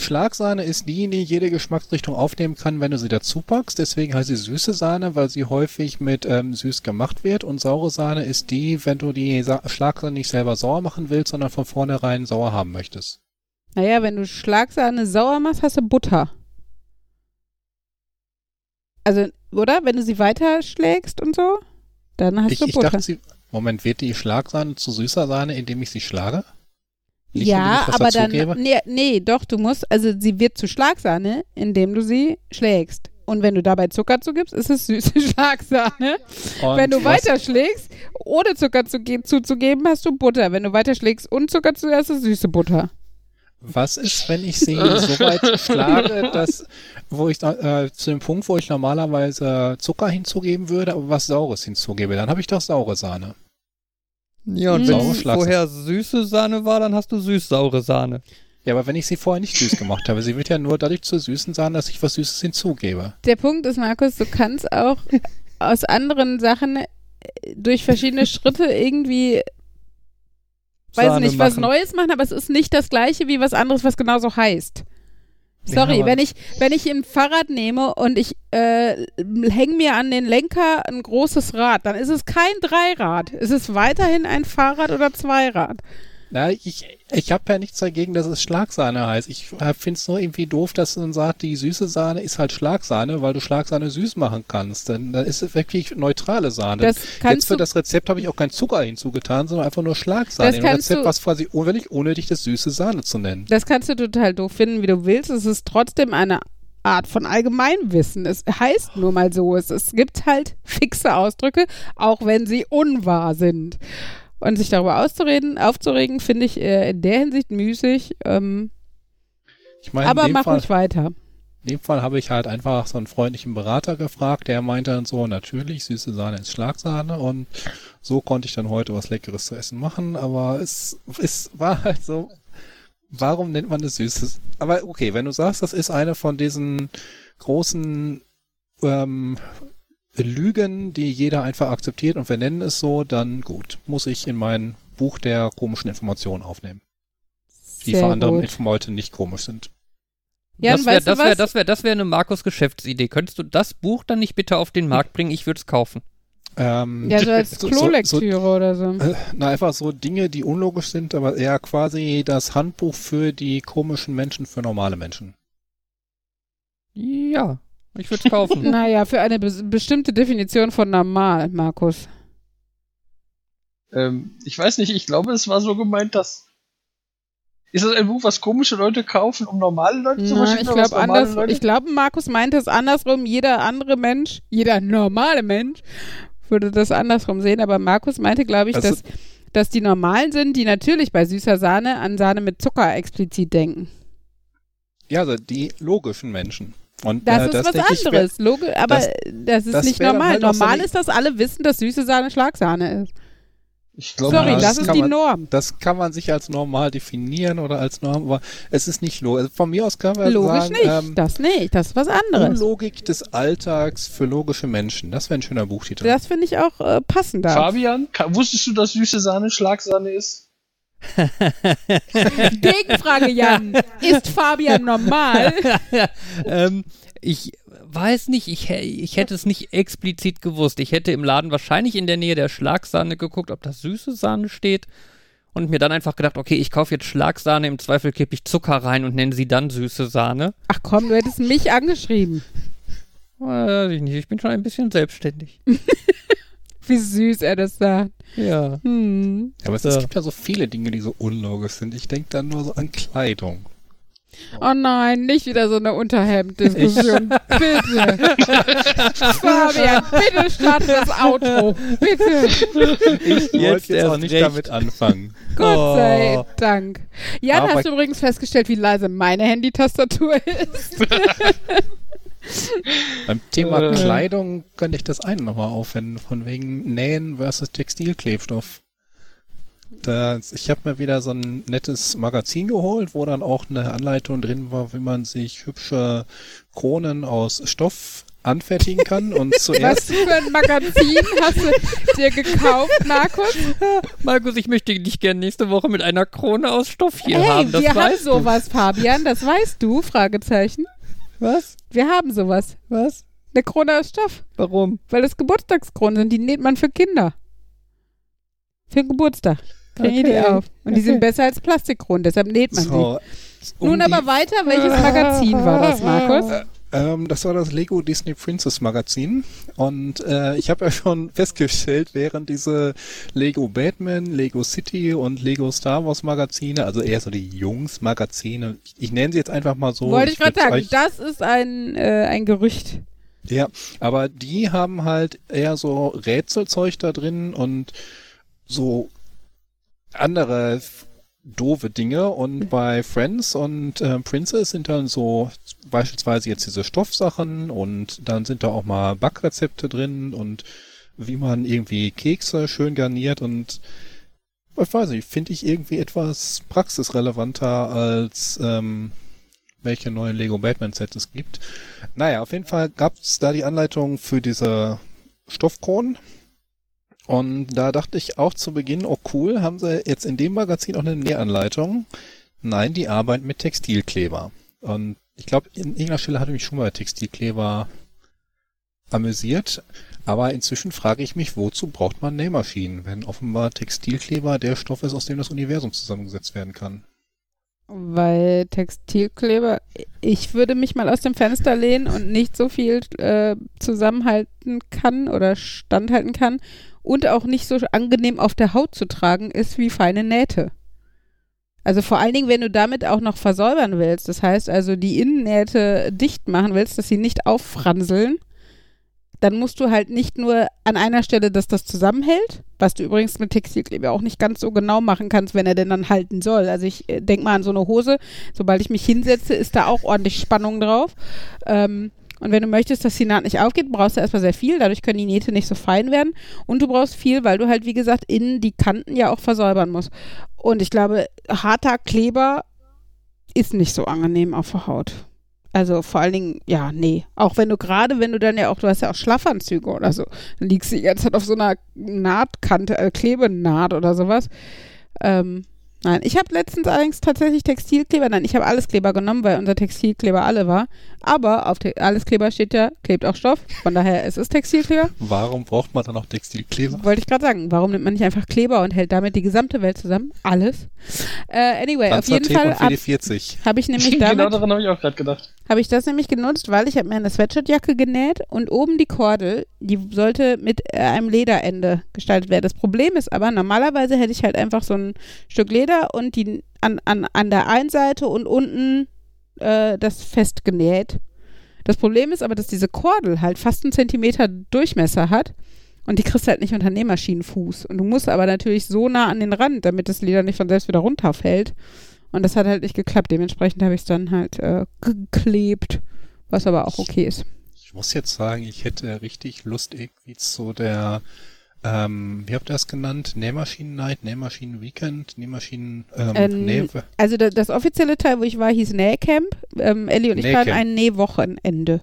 Schlagsahne ist die, die jede Geschmacksrichtung aufnehmen kann, wenn du sie dazu packst. Deswegen heißt sie süße Sahne, weil sie häufig mit ähm, süß gemacht wird. Und saure Sahne ist die, wenn du die Sa Schlagsahne nicht selber sauer machen willst, sondern von vornherein sauer haben möchtest.
Naja, wenn du Schlagsahne sauer machst, hast du Butter. Also, oder? Wenn du sie weiterschlägst und so, dann hast
Ich,
du
ich
Butter.
dachte, sie, Moment, wird die Schlagsahne zu süßer Sahne, indem ich sie schlage? Nicht,
ja,
indem ich was
aber dann, nee, nee, doch, du musst, also sie wird zu Schlagsahne, indem du sie schlägst. Und wenn du dabei Zucker zugibst, ist es süße Schlagsahne.
Und
wenn du weiterschlägst, ohne Zucker zu ge- zuzugeben, hast du Butter. Wenn du weiterschlägst und Zucker zu, hast du süße Butter.
Was ist, wenn ich sie so weit schlage, dass, wo ich äh, zu dem Punkt, wo ich normalerweise Zucker hinzugeben würde, aber was Saures hinzugebe, dann habe ich doch saure Sahne.
Ja, und
Mhm.
wenn vorher süße Sahne war, dann hast du süß-saure Sahne.
Ja, aber wenn ich sie vorher nicht süß gemacht habe, sie wird ja nur dadurch zur süßen Sahne, dass ich was Süßes hinzugebe.
Der Punkt ist, Markus, du kannst auch aus anderen Sachen äh, durch verschiedene Schritte irgendwie, weiß
Sahne
nicht, was
machen.
Neues machen, aber es ist nicht das gleiche wie was anderes, was genauso heißt. Sorry,
aber-
wenn ich wenn ich ein Fahrrad nehme und ich äh, hänge mir an den Lenker ein großes Rad, dann ist es kein Dreirad. Es ist weiterhin ein Fahrrad oder Zweirad.
Na, ich, ich habe ja nichts dagegen, dass es Schlagsahne heißt. Ich finde es nur irgendwie doof, dass man sagt, die süße Sahne ist halt Schlagsahne, weil du Schlagsahne süß machen kannst. Denn dann ist es wirklich neutrale Sahne.
Das
Jetzt für das Rezept habe ich auch kein Zucker hinzugetan, sondern einfach nur Schlagsahne.
Das
Rezept war es quasi unwillig, unnötig, das süße Sahne zu nennen.
Das kannst du total doof finden, wie du willst. Es ist trotzdem eine Art von Allgemeinwissen. Es heißt nur mal so. Es, es gibt halt fixe Ausdrücke, auch wenn sie unwahr sind. Und sich darüber auszureden, aufzuregen, finde ich äh, in der Hinsicht müßig. Ähm,
Ich meine,
aber
in dem
mach
Fall,
ruhig weiter.
in dem Fall habe ich halt einfach so einen freundlichen Berater gefragt, der meinte dann so, natürlich, süße Sahne ist Schlagsahne und so konnte ich dann heute was Leckeres zu essen machen, aber es, es war halt so, warum nennt man das Süßes? Aber okay, wenn du sagst, das ist eine von diesen großen ähm, Lügen, die jeder einfach akzeptiert und wir nennen es so, dann gut, muss ich in mein Buch der komischen Informationen aufnehmen, die
Sehr
für andere
gut.
Informationen nicht komisch sind.
Jan,
das wäre das wär, das wär, das wär eine Markus-Geschäftsidee. Könntest du das Buch dann nicht bitte auf den Markt bringen? Ich würde es kaufen.
Ähm,
ja, so als
so- so-
Klolektüre oder so.
Äh, Na, einfach so Dinge, die unlogisch sind, aber eher quasi das Handbuch für die komischen Menschen, für normale Menschen.
Ja, ich würde es kaufen.
Naja, für eine bes bestimmte Definition von normal, Markus.
Ähm, ich weiß nicht, ich glaube, es war so gemeint, dass. Ist das ein Buch, was komische Leute kaufen, um normale Leute zu verstehen?
ich glaube anders.
Leute-
Ich glaube, Markus meinte es andersrum. Jeder andere Mensch, jeder normale Mensch würde das andersrum sehen. Aber Markus meinte, glaube ich,
Also-
dass, dass die Normalen sind, die natürlich bei süßer Sahne an Sahne mit Zucker explizit denken.
Ja, also die logischen Menschen. Und
Das
äh,
ist
das
was
denke ich,
anderes. Logisch, aber
das-
das, ist
das
nicht normal.
halt so
normal
eine-
ist, dass alle wissen, dass süße Sahne Schlagsahne ist.
Ich glaube,
Sorry,
das
das ist
kann
die
man-
Norm.
Das kann man sich als normal definieren oder als Norm, aber es ist nicht logisch. Also von mir aus kann man
Logisch
sagen,
nicht.
ähm,
das nicht. Das ist was anderes.
Unlogik des Alltags für logische Menschen. Das wäre ein schöner Buchtitel.
Das finde ich auch äh, passender.
Fabian, ka- wusstest du, dass süße Sahne Schlagsahne ist?
Gegenfrage, Jan. Ist Fabian normal?
ähm, ich weiß nicht, ich, ich hätte es nicht explizit gewusst. Ich hätte im Laden wahrscheinlich in der Nähe der Schlagsahne geguckt, ob da süße Sahne steht. Und mir dann einfach gedacht, okay, ich kaufe jetzt Schlagsahne, im Zweifel kippe ich Zucker rein und nenne sie dann süße Sahne.
Ach komm, du hättest mich angeschrieben.
Weiß ich nicht, ich bin schon ein bisschen selbstständig.
Wie süß er das sagt.
Ja.
Hm.
aber es, es gibt ja so viele Dinge, die so unlogisch sind. Ich denke dann nur so an Kleidung.
Oh nein, nicht wieder so eine Unterhemd-Diskussion. bitte. Fabian, bitte starte das Outro. Bitte.
Ich
Jetzt
wollte jetzt auch nicht
recht.
damit anfangen.
Gott sei
Oh.
Dank. Jan,
Aber-
hast du übrigens festgestellt, wie leise meine Handytastatur ist?
Beim Thema
Äh.
Kleidung könnte ich das eine nochmal aufwenden, von wegen Nähen versus Textilklebstoff. Das, ich habe mir wieder so ein nettes Magazin geholt, wo dann auch eine Anleitung drin war, wie man sich hübsche Kronen aus Stoff anfertigen kann. Und
Was
zuerst,
für ein Magazin hast du dir gekauft, Markus?
Markus, ich möchte dich gerne nächste Woche mit einer Krone aus Stoff hier
Hey,
haben. Das
wir haben sowas, Fabian, das weißt du, Fragezeichen.
Was?
Wir haben sowas.
Was?
Eine Krone aus Stoff,
Warum?
weil das Geburtstagskronen sind, die näht man für Kinder. Für den Geburtstag. Kriegen die
Okay.
auf. Und die
Okay.
sind besser als Plastikkronen, deshalb näht man
so,
sie.
um
Nun
die-
aber weiter, welches Magazin war das, Markus?
Ähm, das war das Lego Disney Princess Magazin. Und äh, ich habe ja schon festgestellt, während diese Lego Batman, Lego City und Lego Star Wars Magazine, also eher so die Jungs-Magazine, ich, ich nenne sie jetzt einfach mal so.
Wollte ich gerade
würd's
sagen, das ist ein, äh, ein Gerücht.
Ja, aber die haben halt eher so Rätselzeug da drin und so andere doofe Dinge und bei Friends und äh, Princess sind dann so beispielsweise jetzt diese Stoffsachen und dann sind da auch mal Backrezepte drin und wie man irgendwie Kekse schön garniert und ich weiß nicht, finde ich irgendwie etwas praxisrelevanter als ähm, welche neuen Lego Batman Sets es gibt. Naja, auf jeden Fall gab es da die Anleitung für diese Stoffkronen. Und da dachte ich auch zu Beginn, oh cool, haben sie jetzt in dem Magazin auch eine Nähanleitung? Nein, die arbeiten mit Textilkleber. Und ich glaube, in irgendeiner Stelle hatte mich schon mal Textilkleber amüsiert. Aber inzwischen frage ich mich, wozu braucht man Nähmaschinen, wenn offenbar Textilkleber der Stoff ist, aus dem das Universum zusammengesetzt werden kann?
Weil Textilkleber, ich würde mich mal aus dem Fenster lehnen und nicht so viel äh, zusammenhalten kann oder standhalten kann und auch nicht so angenehm auf der Haut zu tragen ist wie feine Nähte. Also vor allen Dingen, wenn du damit auch noch versäubern willst, das heißt also die Innennähte dicht machen willst, dass sie nicht auffranseln, dann musst du halt nicht nur an einer Stelle, dass das zusammenhält, was du übrigens mit Textilkleber auch nicht ganz so genau machen kannst, wenn er denn dann halten soll. Also ich äh, denk mal an so eine Hose, sobald ich mich hinsetze, ist da auch ordentlich Spannung drauf. Ähm, und wenn du möchtest, dass die Naht nicht aufgeht, brauchst du erstmal sehr viel, dadurch können die Nähte nicht so fein werden. Und du brauchst viel, weil du halt, wie gesagt, innen die Kanten ja auch versäubern musst. Und ich glaube, harter Kleber ist nicht so angenehm auf der Haut. Also vor allen Dingen, ja, nee. Auch wenn du gerade, wenn du dann ja auch, du hast ja auch Schlaffanzüge oder so, dann liegst du die ganze Zeit auf so einer Nahtkante, äh, Klebenaht oder sowas. Ähm, nein, ich habe letztens allerdings tatsächlich Textilkleber, nein, ich habe alles Kleber genommen, weil unser Textilkleber alle war. Aber auf Te alles Kleber steht ja, klebt auch Stoff. Von daher, es ist Textilkleber.
Warum braucht man dann noch Textilkleber?
Wollte ich gerade sagen, warum nimmt man nicht einfach Kleber und hält damit die gesamte Welt zusammen? Alles. Äh, anyway, auf jeden Fall habe
WD-40.
hab ich nämlich
genau
damit
daran habe ich auch gerade gedacht.
habe ich das nämlich genutzt, weil ich habe mir eine Sweatshirtjacke genäht und oben die Kordel, die sollte mit äh, einem Lederende gestaltet werden. Das Problem ist aber, normalerweise hätte ich halt einfach so ein Stück Leder und die an, an, an der einen Seite und unten äh, das festgenäht. Das Problem ist aber, dass diese Kordel halt fast einen Zentimeter Durchmesser hat und die kriegst halt nicht unter Nähmaschinenfuß. Und du musst aber natürlich so nah an den Rand, damit das Leder nicht von selbst wieder runterfällt. Und das hat halt nicht geklappt. Dementsprechend habe ich es dann halt äh, geklebt, was aber auch okay ist.
Ich muss jetzt sagen, ich hätte richtig Lust, irgendwie zu der ähm, wie habt ihr das genannt? Nähmaschinen Night, Nähmaschinen Weekend, Nähmaschinen, ähm,
Ähm,
Näh
Also da, das offizielle Teil, wo ich war, hieß Nähcamp. Ähm, Ellie und ich
Nähcamp.
waren ein Nähwochenende.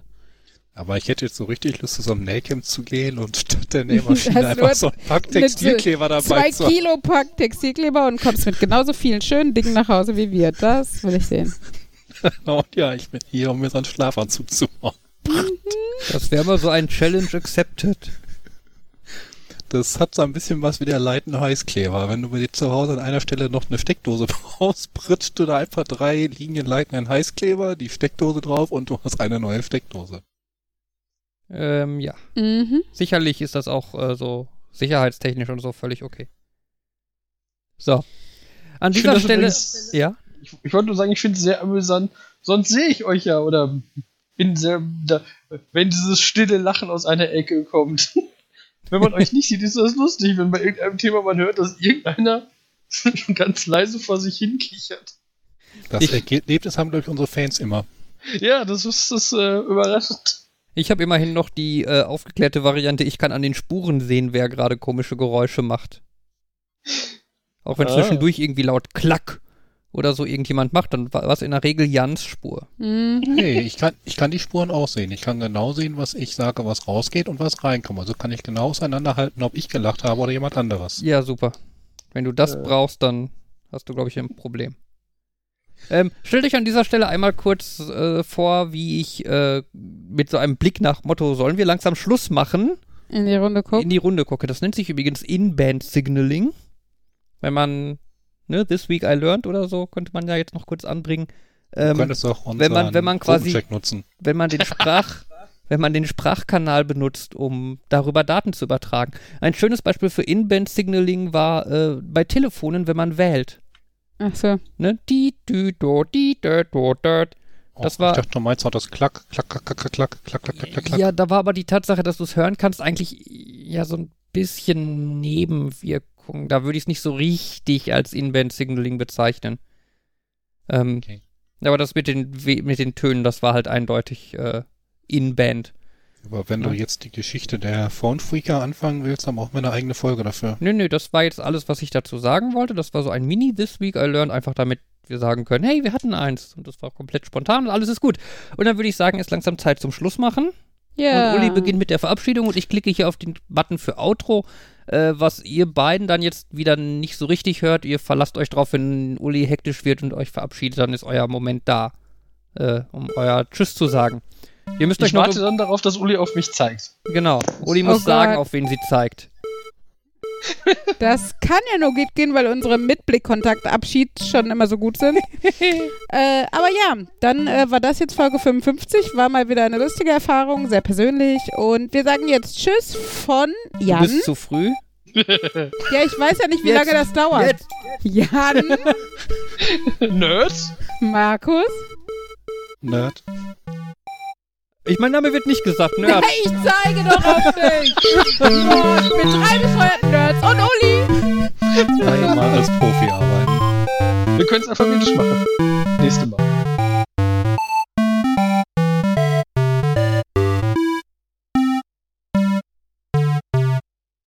Aber ich hätte jetzt so richtig Lust, zu so einem Nähcamp zu gehen und statt der Nähmaschine einfach so ein Pack Textilkleber dabei
Zwei
zu haben.
Kilo Pack Textilkleber und kommst mit genauso vielen schönen Dingen nach Hause wie wir. Das will ich sehen.
Und ja, ich bin hier, um mir so einen Schlafanzug zu machen.
Das wäre mal so ein Challenge accepted.
Das hat so ein bisschen was wie der leitende Heißkleber. Wenn du bei dir zu Hause an einer Stelle noch eine Steckdose brauchst, pritzt du da einfach drei Linien leitenden Heißkleber, die Steckdose drauf und du hast eine neue Steckdose.
Ähm, ja.
Mhm.
Sicherlich ist das auch äh, so sicherheitstechnisch und so völlig okay. So. An dieser
finde das
Stelle.
übrigens-
Ja.
Ich, ich wollte nur sagen, ich finde es sehr amüsant. Sonst sehe ich euch ja oder bin sehr, da, wenn dieses stille Lachen aus einer Ecke kommt. wenn man euch nicht sieht, ist das lustig, wenn bei irgendeinem Thema man hört, dass irgendeiner ganz leise vor sich hin kichert.
Das
Ich-
Ergebnis haben, glaube ich, unsere Fans immer.
Ja, das ist das äh, überraschend.
Ich habe immerhin noch die äh, aufgeklärte Variante, ich kann an den Spuren sehen, wer gerade komische Geräusche macht. Auch wenn
Ah.
zwischendurch irgendwie laut Klack oder so irgendjemand macht, dann war es in der Regel Jans Spur.
Mhm.
Nee, ich kann, ich kann die Spuren auch sehen. Ich kann genau sehen, was ich sage, was rausgeht und was reinkommt. Also kann ich genau auseinanderhalten, ob ich gelacht habe oder jemand anderes.
Ja, super. Wenn du das
Äh.
brauchst, dann hast du, glaube ich, ein Problem. Ähm, stell dich an dieser Stelle einmal kurz äh, vor, wie ich äh, mit so einem Blick nach Motto, sollen wir langsam Schluss machen,
In die Runde
in
gucken.
die Runde gucke. Das nennt sich übrigens In-Band Signaling. Wenn man, ne, This Week I Learned oder so, könnte man ja jetzt noch kurz anbringen.
du
Ähm,
könntest auch unseren
wenn man- wenn man quasi-
nutzen.
wenn man den Sprach, wenn man den Sprachkanal benutzt, um darüber Daten zu übertragen. Ein schönes Beispiel für In-Band Signaling war äh, bei Telefonen, wenn man wählt.
Ach so.
Ne? Die, dü, do, die, dö, do, döt. Das
oh,
war-
Ich dachte, du meinst auch das Klack, Klack, Klack, Klack, Klack, Klack, Klack, Klack, Klack, Klack.
Ja, da war aber die Tatsache, dass du es hören kannst, eigentlich ja so ein bisschen Nebenwirkung. Da würde ich es nicht so richtig als In-Band-Signaling bezeichnen. Ähm,
Okay.
Aber das mit den, mit den Tönen, das war halt eindeutig äh, In-Band.
Aber wenn
Ja.
du jetzt die Geschichte der Phone Freaker anfangen willst, dann brauchen wir eine eigene Folge dafür.
Nö, nö, das war jetzt alles, was ich dazu sagen wollte. Das war so ein Mini This Week I Learned, einfach damit wir sagen können, hey, wir hatten eins. Und das war komplett spontan und alles ist gut. Und dann würde ich sagen, ist langsam Zeit zum Schluss machen.
Ja.
Und Uli beginnt mit der Verabschiedung und ich klicke hier auf den Button für Outro, äh, was ihr beiden dann jetzt wieder nicht so richtig hört. Ihr verlasst euch drauf, wenn Uli hektisch wird und euch verabschiedet, dann ist euer Moment da, äh, um euer Tschüss zu sagen. Ihr müsst euch
Ich
noch.
warte dann darauf, dass Uli auf mich zeigt.
Genau. Uli muss
Oh
sagen,
Gott.
auf wen sie zeigt.
Das kann ja nur gut gehen, weil unsere Mitblickkontaktabschied schon immer so gut sind. äh, aber ja, dann äh, war das jetzt Folge 55. War mal wieder eine lustige Erfahrung, sehr persönlich. Und wir sagen jetzt Tschüss von
Du
Jan.
bist zu früh.
Ja, ich weiß ja nicht, wie
Jetzt.
lange das dauert.
Jetzt.
Jan,
Nerds?
Markus.
Nerd.
Ich mein Name wird nicht gesagt, Nerd.
Ich zeige doch auf dich. Mit drei bescheuerten Nerds und Uli.
Einmal als Profi arbeiten.
Wir können es alphabetisch machen. Nächste Mal.